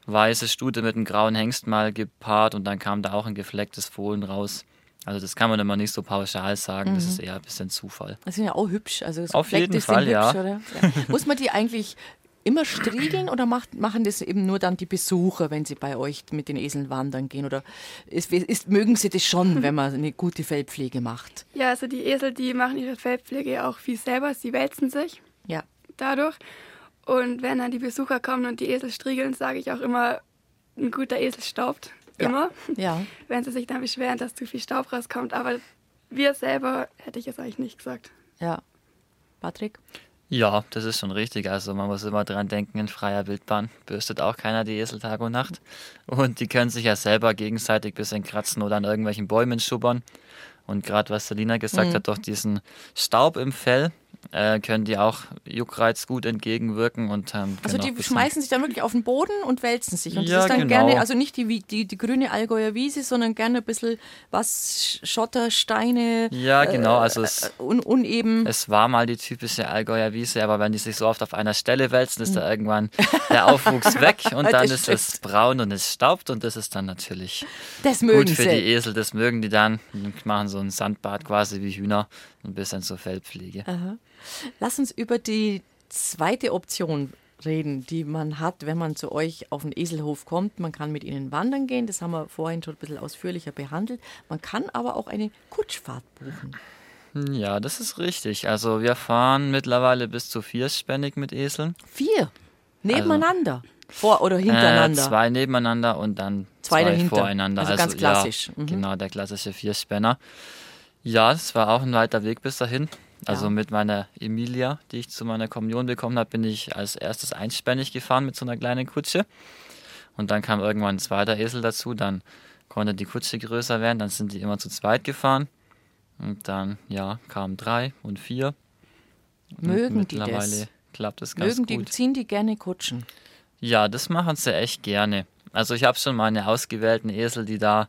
weiße Stute mit einem grauen Hengst mal gepaart und dann kam da auch ein geflecktes Fohlen raus. Also das kann man immer nicht so pauschal sagen, mhm. das ist eher ein bisschen Zufall. Das sind ja auch hübsch. Also Auf jeden Fall, hübsch, ja. ja. Muss man die eigentlich immer striegeln oder macht, machen das eben nur dann die Besucher, wenn sie bei euch mit den Eseln wandern gehen? Oder ist, ist, mögen sie das schon, wenn man eine gute Fellpflege macht? Ja, also die Esel, die machen ihre Fellpflege auch viel selber. Sie wälzen sich ja. dadurch. Und wenn dann die Besucher kommen und die Esel striegeln, sage ich auch immer, ein guter Esel staubt. Immer. Ja. ja. Wenn sie sich dann beschweren, dass zu viel Staub rauskommt. Aber wir selber hätte ich es eigentlich nicht gesagt. Ja. Patrick? Ja, das ist schon richtig. Also man muss immer dran denken, in freier Wildbahn bürstet auch keiner die Esel Tag und Nacht. Und die können sich ja selber gegenseitig ein bisschen kratzen oder an irgendwelchen Bäumen schubbern. Und gerade was Selina gesagt mhm. hat, durch diesen Staub im Fell, äh, können die auch Juckreiz gut entgegenwirken. Und, ähm, also die schmeißen sich dann wirklich auf den Boden und wälzen sich. Und das ja, ist dann genau. gerne, also nicht die, die, die grüne Allgäuer Wiese, sondern gerne ein bisschen was, Schotter, Steine. Ja, genau. Also es, äh, un, uneben. Es war mal die typische Allgäuer Wiese, aber wenn die sich so oft auf einer Stelle wälzen, ist da hm. irgendwann der Aufwuchs weg und dann ist es braun und es staubt und das ist dann natürlich das mögen gut für sie. die Esel. Das mögen die dann und machen so ein Sandbad quasi wie Hühner, ein bisschen zur Fellpflege. Aha. Lass uns über die zweite Option reden, die man hat, wenn man zu euch auf den Eselhof kommt. Man kann mit ihnen wandern gehen, das haben wir vorhin schon ein bisschen ausführlicher behandelt. Man kann aber auch eine Kutschfahrt buchen. Ja, das ist richtig. Also wir fahren mittlerweile bis zu vierspännig mit Eseln. Vier? Nebeneinander? Also, Vor- oder hintereinander? Äh, zwei nebeneinander und dann zwei, zwei voreinander. Also, also ganz klassisch. Ja, mhm. Genau, der klassische Vierspänner. Ja, es war auch ein weiter Weg bis dahin. Also ja. mit meiner Emilia, die ich zu meiner Kommunion bekommen habe, bin ich als erstes einspännig gefahren mit so einer kleinen Kutsche. Und dann kam irgendwann ein zweiter Esel dazu, dann konnte die Kutsche größer werden, dann sind die immer zu zweit gefahren. Und dann, ja, kamen drei und vier. Mögen und die das? klappt es ganz Mögen gut. die, ziehen die gerne Kutschen? Ja, das machen sie echt gerne. Also ich habe schon meine ausgewählten Esel, die da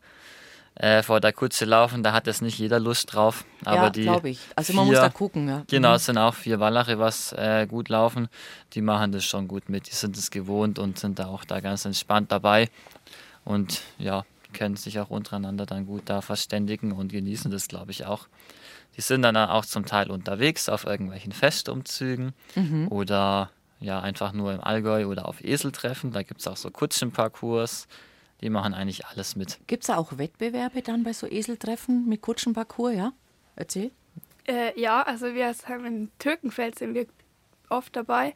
äh, vor der Kutsche laufen, da hat jetzt nicht jeder Lust drauf. Aber ja, glaube ich. Also man muss da gucken. Ja. Genau, mhm. es sind auch vier Wallache, was äh, gut laufen. Die machen das schon gut mit. Die sind es gewohnt und sind da auch da ganz entspannt dabei. Und ja, können sich auch untereinander dann gut da verständigen und genießen das, glaube ich, auch. Die sind dann auch zum Teil unterwegs auf irgendwelchen Festumzügen mhm. oder ja, einfach nur im Allgäu oder auf Eseltreffen. Da gibt es auch so Kutschenparcours. Die machen eigentlich alles mit. Gibt es da auch Wettbewerbe dann bei so Eseltreffen mit Kutschenparcours, ja? Erzähl. Äh, ja, also wir haben in Türkenfeld sind wir oft dabei.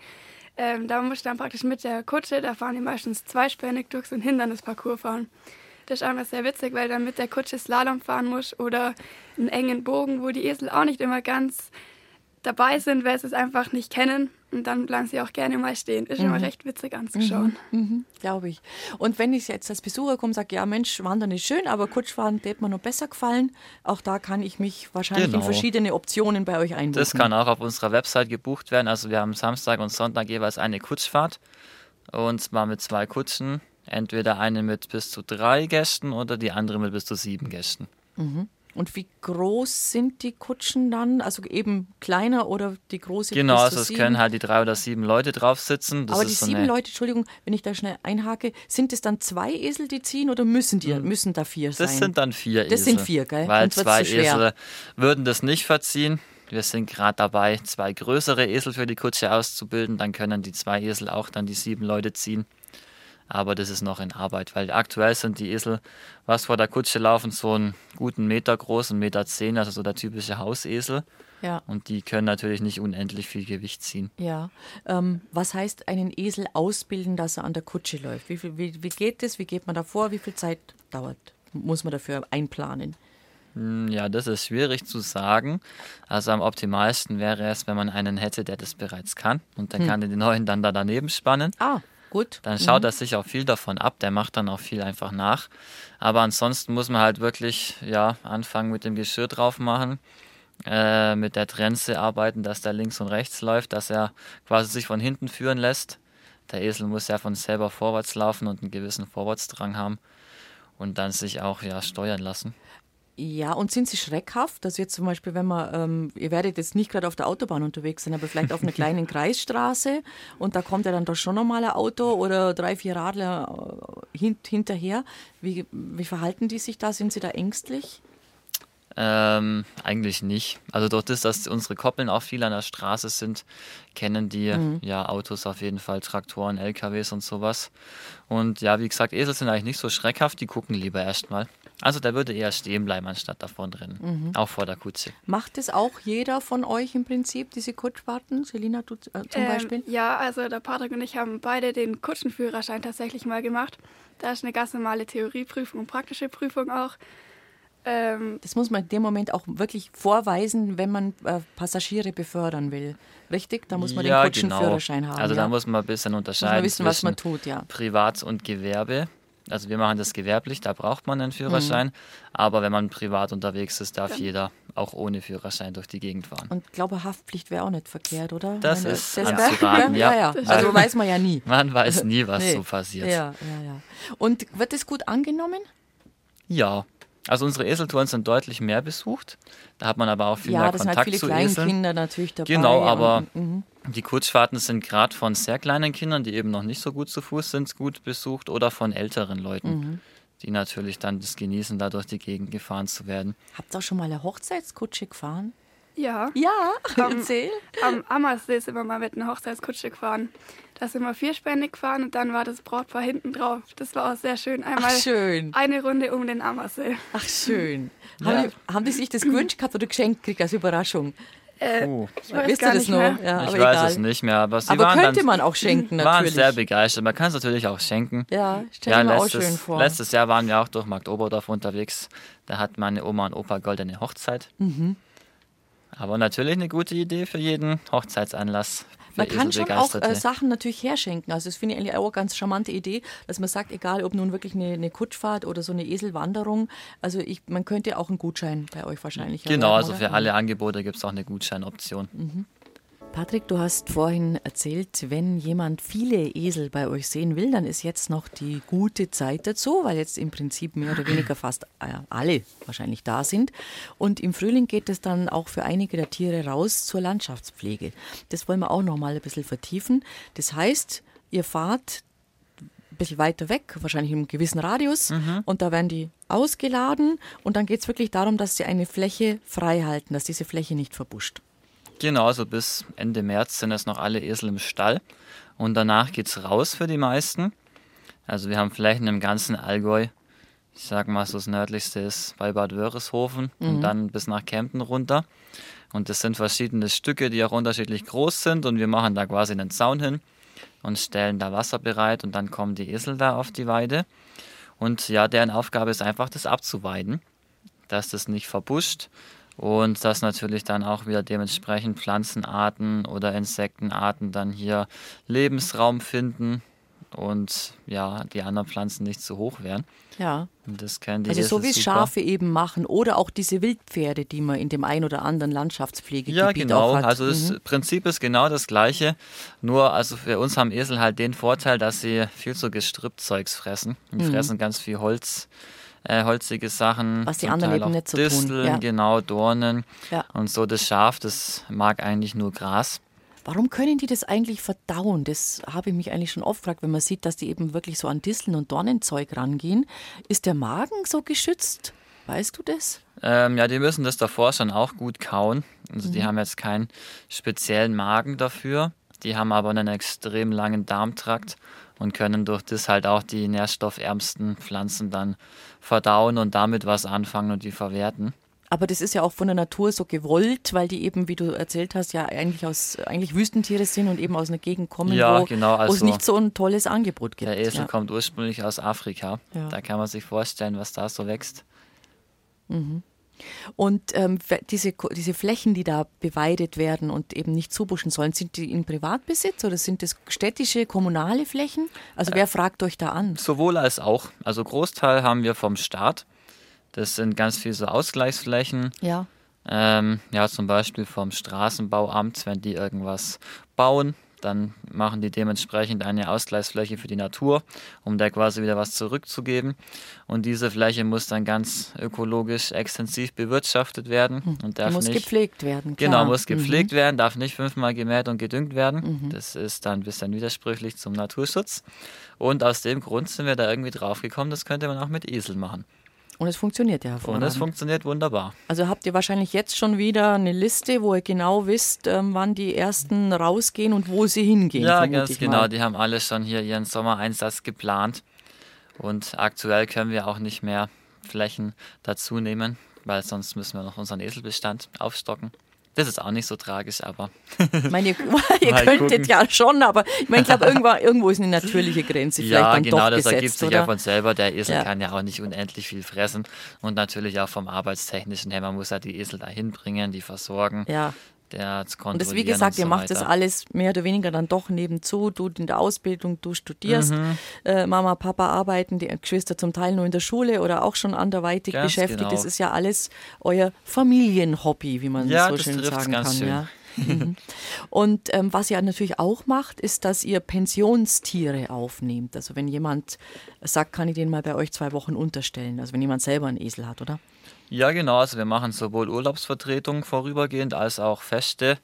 Ähm, da muss ich dann praktisch mit der Kutsche, da fahren die meistens zweispännig durch so ein Hindernisparcours fahren. Das ist einfach sehr witzig, weil dann mit der Kutsche Slalom fahren muss oder einen engen Bogen, wo die Esel auch nicht immer ganz dabei sind, weil sie es einfach nicht kennen. Und dann bleiben sie auch gerne mal stehen. Ist mhm. immer recht witzig anzuschauen. Mhm. Mhm. Glaube ich. Und wenn ich jetzt als Besucher komme und sage, ja Mensch, Wandern ist schön, aber Kutschfahren hätte mir noch besser gefallen, auch da kann ich mich wahrscheinlich genau. in verschiedene Optionen bei euch einbuchen. Das kann auch auf unserer Website gebucht werden. Also wir haben Samstag und Sonntag jeweils eine Kutschfahrt. Und zwar mit zwei Kutschen. Entweder eine mit bis zu drei Gästen oder die andere mit bis zu sieben Gästen. Mhm. Und wie groß sind die Kutschen dann? Also eben kleiner oder die große? Genau, also es können halt die drei oder sieben Leute drauf sitzen. Das Aber die so sieben Leute, Entschuldigung, wenn ich da schnell einhake, sind es dann zwei Esel, die ziehen oder müssen die, hm. müssen da vier sein? Das sind dann vier Esel. Das sind vier, gell? Weil zwei Esel würden das nicht verziehen. Wir sind gerade dabei, zwei größere Esel für die Kutsche auszubilden. Dann können die zwei Esel auch dann die sieben Leute ziehen aber das ist noch in Arbeit, weil aktuell sind die Esel, was vor der Kutsche laufen, so einen guten Meter groß, einen Meter zehn, also so der typische Hausesel. Ja. Und die können natürlich nicht unendlich viel Gewicht ziehen. Ja. Ähm, was heißt einen Esel ausbilden, dass er an der Kutsche läuft? Wie, viel, wie, wie geht das? Wie geht man da vor? Wie viel Zeit dauert? Muss man dafür einplanen? Hm, ja, das ist schwierig zu sagen. Also am optimalsten wäre es, wenn man einen hätte, der das bereits kann. Und dann hm. kann er den neuen dann da daneben spannen. Ah. Gut. Dann schaut mhm. er sich auch viel davon ab, der macht dann auch viel einfach nach. Aber ansonsten muss man halt wirklich ja, anfangen mit dem Geschirr drauf machen, äh, mit der Trense arbeiten, dass der links und rechts läuft, dass er quasi sich von hinten führen lässt. Der Esel muss ja von selber vorwärts laufen und einen gewissen Vorwärtsdrang haben und dann sich auch ja steuern lassen. Ja, und sind sie schreckhaft? Dass jetzt zum Beispiel, wenn man, ähm, ihr werdet jetzt nicht gerade auf der Autobahn unterwegs sein, aber vielleicht auf einer kleinen Kreisstraße und da kommt ja dann doch schon nochmal ein Auto oder drei, vier Radler äh, hint hinterher. Wie, wie verhalten die sich da? Sind sie da ängstlich? Ähm, eigentlich nicht. Also durch das, dass unsere Koppeln auch viel an der Straße sind, kennen die mhm. ja Autos auf jeden Fall, Traktoren, LKWs und sowas. Und ja, wie gesagt, Esel sind eigentlich nicht so schreckhaft, die gucken lieber erstmal. Also der würde eher stehen bleiben, anstatt davon drin. Mhm. Auch vor der Kutsche. Macht es auch jeder von euch im Prinzip, diese Kutschfahrten? Selina, du äh, zum ähm, Beispiel? Ja, also der Patrick und ich haben beide den Kutschenführerschein tatsächlich mal gemacht. Da ist eine ganz normale Theorieprüfung und praktische Prüfung auch. Ähm, das muss man in dem Moment auch wirklich vorweisen, wenn man äh, Passagiere befördern will. Richtig? Da muss man ja, den Kutschenführerschein genau. haben. Also ja. da muss man ein bisschen unterscheiden. Muss man wissen, was man tut, ja. Privat und Gewerbe. Also wir machen das gewerblich, da braucht man einen Führerschein. Mhm. Aber wenn man privat unterwegs ist, darf ja. jeder auch ohne Führerschein durch die Gegend fahren. Und ich glaube, Haftpflicht wäre auch nicht verkehrt, oder? Das Meine, ist das anzuraten, ja. ja. ja. Also weiß man ja nie. Man weiß nie, was nee. so passiert. Ja, ja, ja. Und wird es gut angenommen? Ja, also unsere Eseltouren sind deutlich mehr besucht. Da hat man aber auch viel ja, mehr Kontakt halt viele zu Kleinkinder natürlich dabei. Genau, aber und, mhm. die Kutschfahrten sind gerade von sehr kleinen Kindern, die eben noch nicht so gut zu Fuß sind, gut besucht oder von älteren Leuten. Mhm. Die natürlich dann das genießen, da durch die Gegend gefahren zu werden. Habt ihr auch schon mal eine Hochzeitskutsche gefahren? Ja. Ja, erzähl. Am Ammersee sind wir mal mit einer Hochzeitskutsche gefahren. Da sind wir vierspännig gefahren und dann war das Brautpaar hinten drauf. Das war auch sehr schön. Einmal Ach, schön. eine Runde um den Ammersee. Ach, schön. Ja. Haben, die, haben die sich das gewünscht gehabt oder geschenkt gekriegt als Überraschung? Äh, oh. ich weiß Wisst ihr das noch? Ja, ich weiß egal. es nicht mehr, aber sie aber waren könnte dann, man auch schenken natürlich. waren sehr begeistert. Man kann es natürlich auch schenken. Ja, stell ja, mir letztes, auch schön vor. Letztes Jahr waren wir auch durch Markt Oberdorf unterwegs. Da hat meine Oma und Opa goldene Hochzeit. Mhm. Aber natürlich eine gute Idee für jeden Hochzeitsanlass. Man kann schon auch äh, Sachen natürlich herschenken. Also das finde ich eigentlich auch eine ganz charmante Idee, dass man sagt, egal ob nun wirklich eine, eine Kutschfahrt oder so eine Eselwanderung, also ich, man könnte auch einen Gutschein bei euch wahrscheinlich Genau, also für alle Angebote gibt es auch eine Gutscheinoption. Mhm. Patrick, du hast vorhin erzählt, wenn jemand viele Esel bei euch sehen will, dann ist jetzt noch die gute Zeit dazu, weil jetzt im Prinzip mehr oder weniger fast äh, alle wahrscheinlich da sind. Und im Frühling geht es dann auch für einige der Tiere raus zur Landschaftspflege. Das wollen wir auch noch mal ein bisschen vertiefen. Das heißt, ihr fahrt ein bisschen weiter weg, wahrscheinlich im gewissen Radius, mhm. und da werden die ausgeladen und dann geht es wirklich darum, dass sie eine Fläche frei halten, dass diese Fläche nicht verbuscht. Genau, also bis Ende März sind es noch alle Esel im Stall und danach geht es raus für die meisten. Also wir haben Flächen im ganzen Allgäu. Ich sag mal, so das nördlichste ist bei Bad Wörishofen mhm. und dann bis nach Kempten runter. Und das sind verschiedene Stücke, die auch unterschiedlich groß sind und wir machen da quasi einen Zaun hin und stellen da Wasser bereit und dann kommen die Esel da auf die Weide. Und ja, deren Aufgabe ist einfach, das abzuweiden, dass das nicht verbuscht und dass natürlich dann auch wieder dementsprechend Pflanzenarten oder Insektenarten dann hier Lebensraum finden und ja, die anderen Pflanzen nicht zu hoch werden. Ja. Und das können die also so wie es Schafe eben machen oder auch diese Wildpferde, die man in dem ein oder anderen Landschaftspflegegebiet ja, genau. auch hat. Also das mhm. Prinzip ist genau das gleiche, nur also für uns haben Esel halt den Vorteil, dass sie viel zu Gestrüppzeugs fressen. Die mhm. fressen ganz viel Holz äh, holzige Sachen. Was die anderen Teil eben nicht so Disteln, tun. Ja. genau, Dornen. Ja. Und so das Schaf, das mag eigentlich nur Gras. Warum können die das eigentlich verdauen? Das habe ich mich eigentlich schon oft gefragt, wenn man sieht, dass die eben wirklich so an Disteln und Dornenzeug rangehen. Ist der Magen so geschützt? Weißt du das? Ähm, ja, die müssen das davor schon auch gut kauen. Also mhm. die haben jetzt keinen speziellen Magen dafür. Die haben aber einen extrem langen Darmtrakt und können durch das halt auch die nährstoffärmsten Pflanzen dann verdauen und damit was anfangen und die verwerten. Aber das ist ja auch von der Natur so gewollt, weil die eben, wie du erzählt hast, ja eigentlich aus eigentlich Wüstentiere sind und eben aus einer Gegend kommen, ja, wo, genau, also es nicht so ein tolles Angebot gibt. Der Esel ja. kommt ursprünglich aus Afrika. Ja. Da kann man sich vorstellen, was da so wächst. Mhm. Und ähm, diese, diese Flächen, die da beweidet werden und eben nicht zubuschen sollen, sind die in Privatbesitz oder sind das städtische, kommunale Flächen? Also wer fragt euch da an? Sowohl als auch. Also Großteil haben wir vom Staat. Das sind ganz viele so Ausgleichsflächen. Ja. Ähm, ja, zum Beispiel vom Straßenbauamt, wenn die irgendwas bauen, dann machen die dementsprechend eine Ausgleichsfläche für die Natur, um da quasi wieder was zurückzugeben. Und diese Fläche muss dann ganz ökologisch extensiv bewirtschaftet werden hm. und darf muss nicht, gepflegt werden. Klar. Genau, muss gepflegt mhm. werden, darf nicht fünfmal gemäht und gedüngt werden. Mhm. Das ist dann ein bisschen widersprüchlich zum Naturschutz. Und aus dem Grund sind wir da irgendwie drauf gekommen, das könnte man auch mit Esel machen. Und es funktioniert ja hervorragend. Und es funktioniert wunderbar. Also habt ihr wahrscheinlich jetzt schon wieder eine Liste, wo ihr genau wisst, ähm, wann die ersten rausgehen und wo sie hingehen. Ja, ganz genau. Mal. Die haben alle schon hier ihren Sommereinsatz geplant. Und aktuell können wir auch nicht mehr Flächen dazu nehmen, weil sonst müssen wir noch unseren Eselbestand aufstocken. Das ist auch nicht so tragisch, aber. Ich meine, ihr, ihr könntet gucken. ja schon, aber ich meine, ich glaube, irgendwo, irgendwo ist eine natürliche Grenze vielleicht ja, dann genau, doch das gesetzt, ergibt sich oder? ja von selber. Der Esel ja. kann ja auch nicht unendlich viel fressen und natürlich auch vom Arbeitstechnischen her, man muss ja die Esel dahin bringen, die versorgen. Ja zu Und das, wie gesagt, so ihr macht das alles mehr oder weniger dann doch nebenzu. Du in der Ausbildung, du studierst, mhm. äh, Mama, Papa arbeiten, die Geschwister zum Teil nur in der Schule oder auch schon anderweitig ganz beschäftigt. Genau. Das ist ja alles euer Familienhobby, wie man ja, so schön sagen kann. Schön. Ja. Mhm. Und ähm, was ihr natürlich auch macht, ist, dass ihr Pensionstiere aufnehmt. Also wenn jemand sagt, kann ich den mal bei euch zwei Wochen unterstellen. Also wenn jemand selber einen Esel hat, oder? Ja, genau. Also wir machen sowohl Urlaubsvertretung vorübergehend als auch feste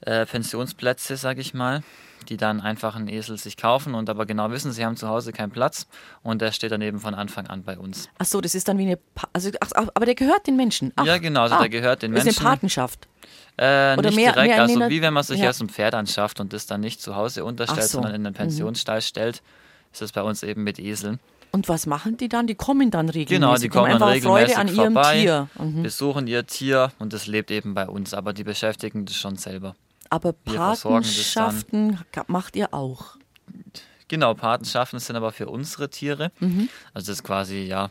äh, Pensionsplätze, sage ich mal, die dann einfach einen Esel sich kaufen und aber genau wissen, sie haben zu Hause keinen Platz und der steht dann eben von Anfang an bei uns. Ach so, das ist dann wie eine, pa also ach, aber der gehört den Menschen. Ach, ja, genau, also ah, der gehört den Menschen. Das ist eine Patenschaft. Äh, Oder nicht mehr, direkt, mehr also wie wenn man sich ja. erst ein Pferd anschafft und das dann nicht zu Hause unterstellt, so. sondern in den mhm. Pensionsstall mhm. stellt, ist es bei uns eben mit Eseln. Und was machen die dann? Die kommen dann regelmäßig. Genau, die kommen einfach regelmäßig Freude an vorbei, ihrem Tier. Mhm. besuchen ihr Tier und das lebt eben bei uns, aber die beschäftigen das schon selber. Aber Patenschaften macht ihr auch? Genau, Patenschaften sind aber für unsere Tiere. Mhm. Also das ist quasi, ja,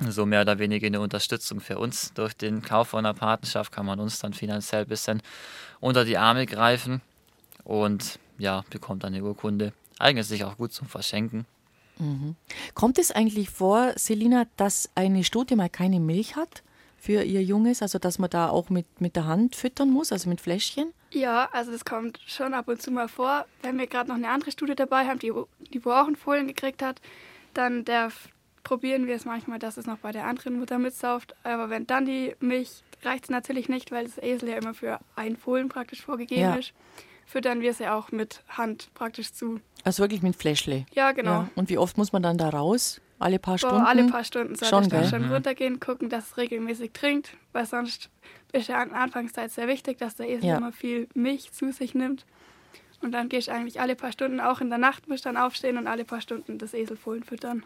so mehr oder weniger eine Unterstützung für uns. Durch den Kauf einer Patenschaft kann man uns dann finanziell ein bisschen unter die Arme greifen und ja, bekommt eine Urkunde. Eignet sich auch gut zum Verschenken. Mhm. Kommt es eigentlich vor, Selina, dass eine Stute mal keine Milch hat für ihr Junges, also dass man da auch mit, mit der Hand füttern muss, also mit Fläschchen? Ja, also das kommt schon ab und zu mal vor. Wenn wir gerade noch eine andere Stute dabei haben, die, die wo auch einen Fohlen gekriegt hat, dann darf, probieren wir es manchmal, dass es noch bei der anderen Mutter mitsauft. Aber wenn dann die Milch, reicht es natürlich nicht, weil das Esel ja immer für einen Fohlen praktisch vorgegeben ja. ist füttern wir sie auch mit Hand praktisch zu. Also wirklich mit Fläschle? Ja, genau. Ja. Und wie oft muss man dann da raus? Alle paar Boah, Stunden? Alle paar Stunden soll schon, dann schon mhm. runtergehen, gucken, dass es regelmäßig trinkt, weil sonst ist ja an Anfangszeit sehr wichtig, dass der Esel ja. immer viel Milch zu sich nimmt. Und dann gehst du eigentlich alle paar Stunden, auch in der Nacht musst du dann aufstehen und alle paar Stunden das Eselfohlen füttern.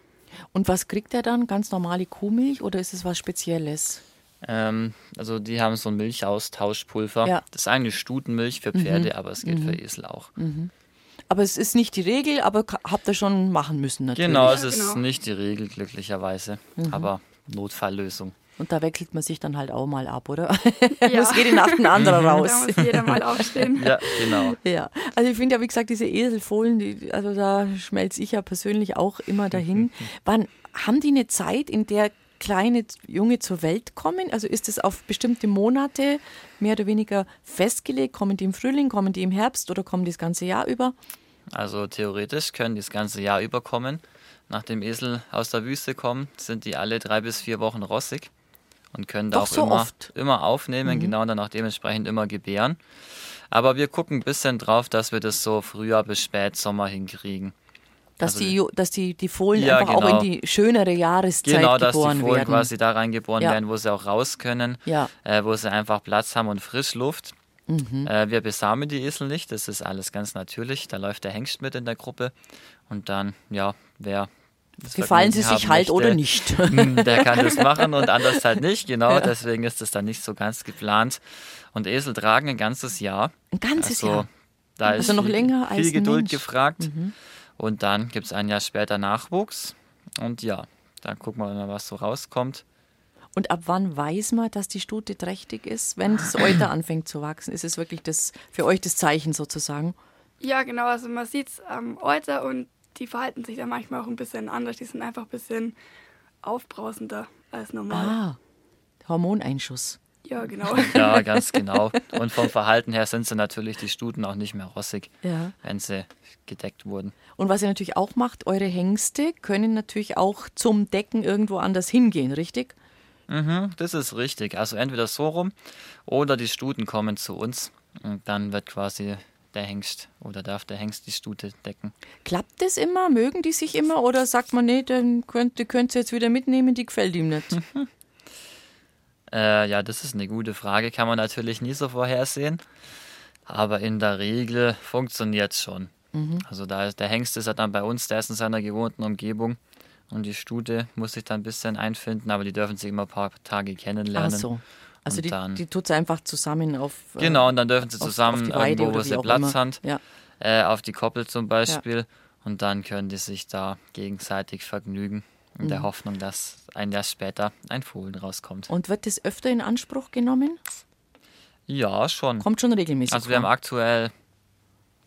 Und was kriegt er dann? Ganz normale Kuhmilch oder ist es was Spezielles? Ähm, also die haben so ein Milchaustauschpulver. Ja. Das ist eigentlich Stutenmilch für Pferde, mhm. aber es geht mhm. für Esel auch. Mhm. Aber es ist nicht die Regel, aber habt ihr schon machen müssen natürlich. Genau, es ist genau. nicht die Regel, glücklicherweise. Mhm. Aber Notfalllösung. Und da wechselt man sich dann halt auch mal ab, oder? Ja. muss jede Nacht ein anderer raus. Da muss jeder mal aufstehen. ja, genau. Ja, also ich finde ja, wie gesagt, diese Eselfohlen, die, also da schmelze ich ja persönlich auch immer dahin. Wann haben die eine Zeit, in der kleine Junge zur Welt kommen? Also ist es auf bestimmte Monate mehr oder weniger festgelegt? Kommen die im Frühling, kommen die im Herbst oder kommen die das ganze Jahr über? Also theoretisch können die das ganze Jahr über kommen. Nach dem Esel aus der Wüste kommen, sind die alle drei bis vier Wochen rossig und können da auch so immer, immer aufnehmen, mhm. genau und dann auch dementsprechend immer gebären. Aber wir gucken ein bisschen drauf, dass wir das so Frühjahr bis Spätsommer hinkriegen. Dass, also, die, dass die, die Fohlen ja, einfach genau. auch in genau. die schönere Jahreszeit genau, geboren werden. Genau, dass die Fohlen werden. quasi da reingeboren ja. werden, wo sie auch raus können, ja. äh, wo sie einfach Platz haben und Frischluft. Mhm. Äh, wir besamen die Esel nicht, das ist alles ganz natürlich. Da läuft der Hengst mit in der Gruppe. Und dann, ja, wer Gefallen sie sich halt möchte, oder nicht. Der kann das machen und anders halt nicht, genau. Ja. Deswegen ist das dann nicht so ganz geplant. Und Esel tragen ein ganzes Jahr. Ein ganzes also, Jahr? Da also ist noch länger viel als Geduld Mensch. gefragt. Mhm. Und dann gibt es ein Jahr später Nachwuchs. Und ja, dann gucken wir mal, was so rauskommt. Und ab wann weiß man, dass die Stute trächtig ist? Wenn das Euter anfängt zu wachsen, ist es wirklich das für euch das Zeichen sozusagen? Ja, genau. Also man sieht es am Euter und die verhalten sich dann manchmal auch ein bisschen anders. Die sind einfach ein bisschen aufbrausender als normal. Ah, Hormoneinschuss. Ja, genau. Ja, ganz genau. Und vom Verhalten her sind sie natürlich die Stuten auch nicht mehr rossig, Ja. wenn sie gedeckt wurden. Und was ihr natürlich auch macht, eure Hengste können natürlich auch zum Decken irgendwo anders hingehen, richtig? Mhm, das ist richtig. Also entweder so rum oder die Stuten kommen zu uns und dann wird quasi der Hengst oder darf der Hengst die Stute decken. Klappt das immer? Mögen die sich immer? Oder sagt man, nee, dann könnt, die könnt ihr jetzt wieder mitnehmen, die gefällt ihm nicht? Äh, ja, das ist eine gute Frage, kann man natürlich nie so vorhersehen. Aber in der Regel funktioniert es schon. Also da ist, der Hengst ist ja dann bei uns, der ist in seiner gewohnten Umgebung. Und die Stute muss sich dann ein bisschen einfinden, aber die dürfen sich immer ein paar Tage Ach kennenlernen. so. Also die, dann- die tut sie einfach zusammen auf. äh, Genau, und dann dürfen sie auf- zusammen auf die Weide irgendwo, wo sie Platz haben, Ja. äh, auf die Koppel zum Beispiel. Und dann können die sich da gegenseitig vergnügen. In Mhm. der Hoffnung, dass ein Jahr später ein Fohlen rauskommt. Und wird das öfter in Anspruch genommen? Ja, schon. Kommt schon regelmäßig Also wir haben aktuell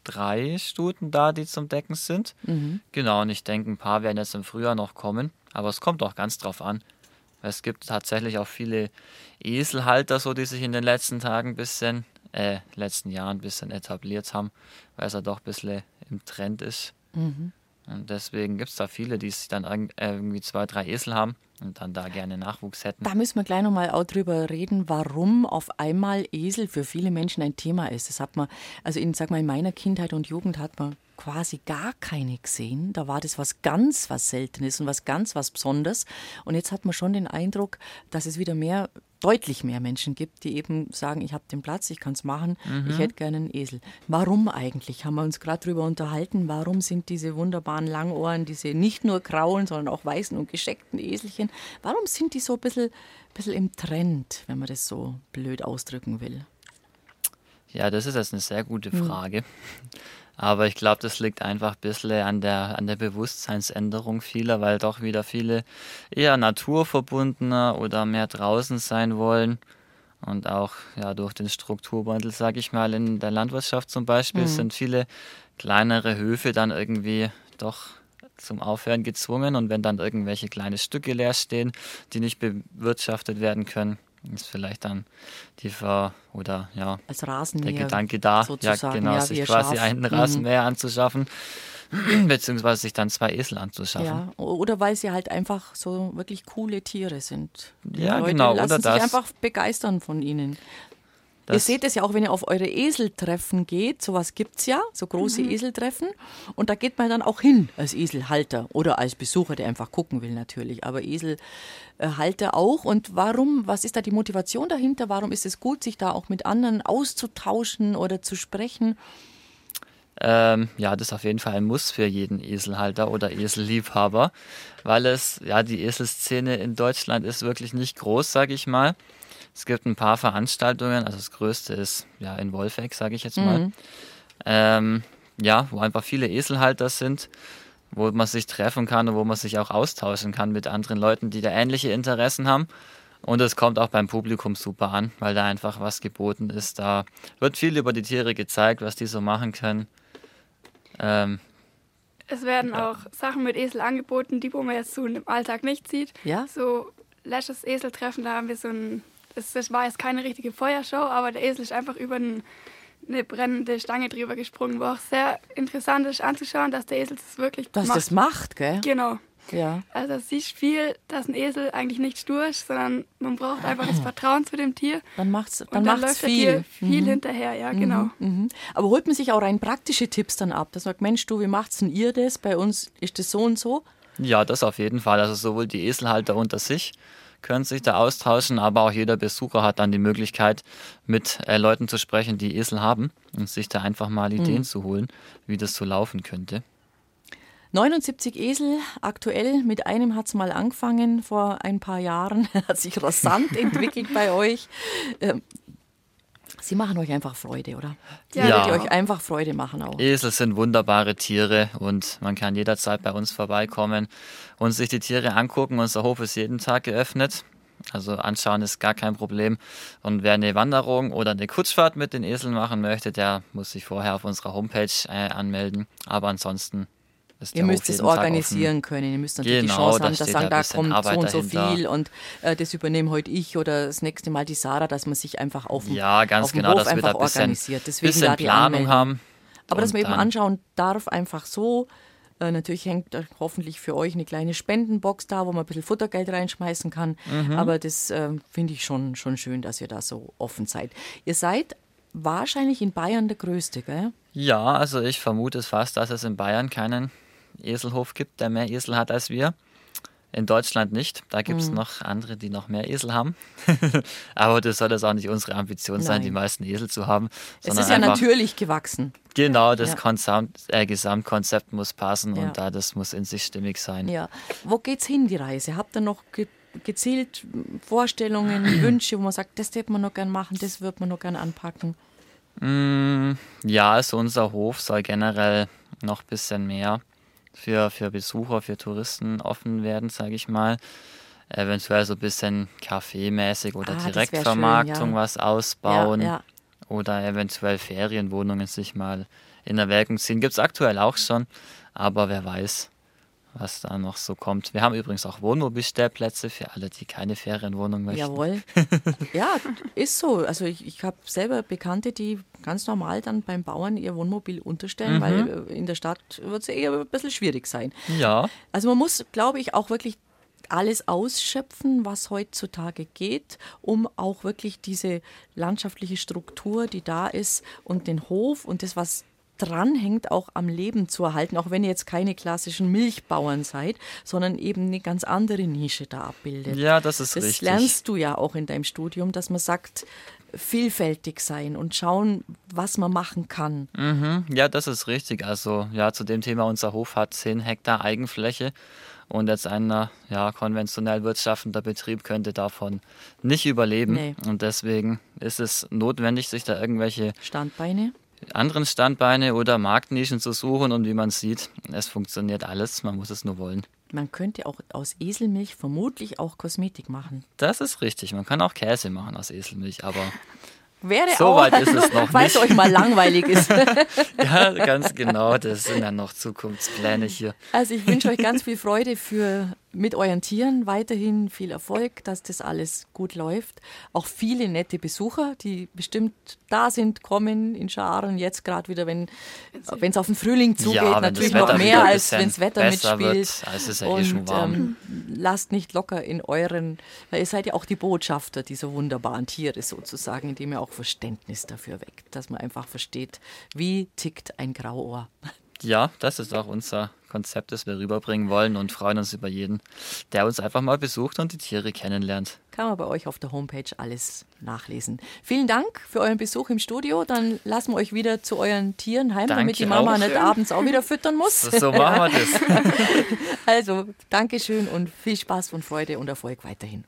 drei Stuten da, die zum Decken sind. Mhm. Genau, und ich denke, ein paar werden jetzt im Frühjahr noch kommen. Aber es kommt auch ganz drauf an. Es gibt tatsächlich auch viele Eselhalter, so die sich in den letzten Tagen ein bisschen, äh, letzten Jahren ein bisschen etabliert haben, weil es ja doch ein bisschen im Trend ist. Mhm. Und deswegen gibt es da viele, die sich dann äh, irgendwie zwei, drei Esel haben und dann da gerne Nachwuchs hätten. Da müssen wir gleich nochmal auch drüber reden, warum auf einmal Esel für viele Menschen ein Thema ist. Das hat man, also in, sag mal, in meiner Kindheit und Jugend hat man quasi gar keine gesehen. Da war das was ganz was Seltenes und was ganz was Besonderes. Und jetzt hat man schon den Eindruck, dass es wieder mehr, deutlich mehr Menschen gibt, die eben sagen, ich habe den Platz, ich kann es machen, ich hätte gerne einen Esel. Warum eigentlich? Haben wir uns gerade drüber unterhalten, warum sind diese wunderbaren Langohren, diese nicht nur grauen, sondern auch weißen und gescheckten Eselchen, warum sind die so ein bisschen, bisschen im Trend, wenn man das so blöd ausdrücken will? Ja, das ist jetzt eine sehr gute Hm. Frage. Aber ich glaube, das liegt einfach ein bisschen an der, an der Bewusstseinsänderung vieler, weil doch wieder viele eher naturverbundener oder mehr draußen sein wollen. Und auch ja, durch den Strukturwandel, sage ich mal, in der Landwirtschaft zum Beispiel, sind viele kleinere Höfe dann irgendwie doch zum Aufhören gezwungen. Und wenn dann irgendwelche kleine Stücke leer stehen, die nicht bewirtschaftet werden können, ist vielleicht dann die Ver- oder ja, Als der Rasenmäher. Gedanke da, ja genau, ja, sich quasi Schaf. einen Mhm. Rasenmäher anzuschaffen, beziehungsweise sich dann zwei Esel anzuschaffen. Ja, oder weil sie halt einfach so wirklich coole Tiere sind. Die Ja, Leute genau, lassen oder sich das. einfach begeistern von ihnen. Ihr seht es ja auch, wenn ihr auf eure Eseltreffen geht. Sowas gibt es ja, so große Eseltreffen. Und da geht man dann auch hin als Eselhalter oder als Besucher, der einfach gucken will natürlich. Aber Eselhalter auch. Und warum, was ist da die Motivation dahinter? Warum ist es gut, sich da auch mit anderen auszutauschen oder zu sprechen? Ähm, ja, das ist auf jeden Fall ein Muss für jeden Eselhalter oder Eselliebhaber, weil es, ja, die Eselszene in Deutschland ist wirklich nicht groß, sage ich mal. Es gibt ein paar Veranstaltungen, also das größte ist ja in Wolfegg, sage ich jetzt mal. Ähm, ja, wo einfach viele Eselhalter sind, wo man sich treffen kann und wo man sich auch austauschen kann mit anderen Leuten, die da ähnliche Interessen haben. Und es kommt auch beim Publikum super an, weil da einfach was geboten ist. Da wird viel über die Tiere gezeigt, was die so machen können. Ähm, Es werden auch Sachen mit Esel angeboten, die wo man jetzt so im Alltag nicht sieht. Ja? So Lashes Eseltreffen, da haben wir so ein, das, das war jetzt keine richtige Feuershow, aber der Esel ist einfach über ein, eine brennende Stange drüber gesprungen, wo auch sehr interessant ist anzuschauen, dass der Esel das wirklich Dass macht. das macht, gell? Genau. Ja. Also es siehst viel, dass ein Esel eigentlich nicht stur ist, sondern man braucht einfach das Vertrauen zu dem Tier. Dann macht's, Und dann dann macht's läuft der viel. Tier viel hinterher, ja, genau. Mhm. Aber holt man sich auch rein praktische Tipps dann ab? Das sagt, Mensch, du, wie macht's denn ihr das? Bei uns ist das so und so. Ja, das auf jeden Fall. Also sowohl die Eselhalter unter sich können sich da austauschen, aber auch jeder Besucher hat dann die Möglichkeit, mit äh, Leuten zu sprechen, die Esel haben und sich da einfach mal Ideen zu holen, wie das so laufen könnte. 79 Esel, aktuell mit einem hat's mal angefangen vor ein paar Jahren, hat sich rasant entwickelt bei euch. Ähm, Sie machen euch einfach Freude, oder? Die Ja. Ja. euch einfach Freude machen auch. Esel sind wunderbare Tiere und man kann jederzeit bei uns vorbeikommen und sich die Tiere angucken. Unser Hof ist jeden Tag geöffnet. Also anschauen ist gar kein Problem. Und wer eine Wanderung oder eine Kutschfahrt mit den Eseln machen möchte, der muss sich vorher auf unserer Homepage äh, anmelden. Aber ansonsten Ihr müsst es organisieren offen. können. Ihr müsst natürlich Genau, die Chance haben, dass sagen, da kommt Arbeit so und so dahinter. viel und äh, das übernehme heute ich oder das nächste Mal die Sarah, dass man sich einfach auf dem, Ja, ganz auf dem genau, Hof dass wir da ein bisschen, organisiert. Deswegen bisschen da die Planung Anmeldung. haben. Aber dass man eben anschauen darf, einfach so. Äh, natürlich hängt hoffentlich für euch eine kleine Spendenbox da, wo man ein bisschen Futtergeld reinschmeißen kann. Mhm. Aber das äh, finde ich schon, schon schön, dass ihr da so offen seid. Ihr seid wahrscheinlich in Bayern der Größte, gell? Ja, also ich vermute es fast, dass es in Bayern keinen Eselhof gibt, der mehr Esel hat als wir. In Deutschland nicht. Da gibt es Mhm. noch andere, die noch mehr Esel haben. Aber das soll das auch nicht unsere Ambition sein, Nein. die meisten Esel zu haben. Es ist ja natürlich gewachsen. Genau, das Ja. Konsamt, äh, Gesamtkonzept muss passen Ja. und da das muss in sich stimmig sein. Ja. Wo geht's hin, die Reise? Habt ihr noch ge gezielt Vorstellungen, Wünsche, wo man sagt, das hätte man noch gern machen, das wird man noch gern anpacken? Mm, ja, also unser Hof soll generell noch ein bisschen mehr für, für Besucher, für Touristen offen werden, sage ich mal. Eventuell so ein bisschen kaffeemäßig oder Ah, Direktvermarktung schön, ja. was ausbauen Ja, ja. oder eventuell Ferienwohnungen sich mal in Erwägung ziehen. Gibt es aktuell auch schon, aber wer weiß, was da noch so kommt. Wir haben übrigens auch Wohnmobilstellplätze für alle, die keine Ferienwohnung möchten. Jawohl. ja, ist so. Also ich, ich habe selber Bekannte, die ganz normal dann beim Bauern ihr Wohnmobil unterstellen, Mhm. weil in der Stadt wird es eher ein bisschen schwierig sein. Ja, Also man muss, glaube ich, auch wirklich alles ausschöpfen, was heutzutage geht, um auch wirklich diese landschaftliche Struktur, die da ist und den Hof und das, was dranhängt, auch am Leben zu erhalten, auch wenn ihr jetzt keine klassischen Milchbauern seid, sondern eben eine ganz andere Nische da abbildet. ja, das ist Das richtig. lernst du ja auch in deinem Studium, dass man sagt, vielfältig sein und schauen, was man machen kann. Mhm, ja, das ist richtig. Also ja, zu dem Thema, unser Hof hat 10 Hektar Eigenfläche und jetzt ein ja, konventionell wirtschaftender Betrieb könnte davon nicht überleben. Nee. Und deswegen ist es notwendig, sich da irgendwelche Standbeine. Anderen Standbeine oder Marktnischen zu suchen. Und wie man sieht, es funktioniert alles, man muss es nur wollen. Man könnte auch aus Eselmilch vermutlich auch Kosmetik machen. Das ist richtig. Man kann auch Käse machen aus Eselmilch, aber Wäre So auch, weit ist es noch weil es nicht. euch mal langweilig ist. ja, ganz genau, das sind ja noch Zukunftspläne hier. Also ich wünsche euch ganz viel Freude für mit euren Tieren, weiterhin viel Erfolg, dass das alles gut läuft. Auch viele nette Besucher, die bestimmt da sind, kommen in Scharen jetzt gerade wieder, wenn es auf den Frühling zugeht, Ja, natürlich noch mehr als wenn das Wetter mitspielt. wird. Also es ist ja eh schon warm. Ähm, lasst nicht locker in euren, weil ihr seid ja auch die Botschafter dieser wunderbaren Tiere sozusagen, indem ihr auch Verständnis dafür weckt, dass man einfach versteht, wie tickt ein Grauohr. Ja, das ist auch unser Konzept, das wir rüberbringen wollen und freuen uns über jeden, der uns einfach mal besucht und die Tiere kennenlernt. Kann man bei euch auf der Homepage alles nachlesen. Vielen Dank für euren Besuch im Studio. Dann lassen wir euch wieder zu euren Tieren heim, damit die Danke Mama nicht abends auch wieder füttern muss. So machen wir das. Also, Dankeschön und viel Spaß und Freude und Erfolg weiterhin.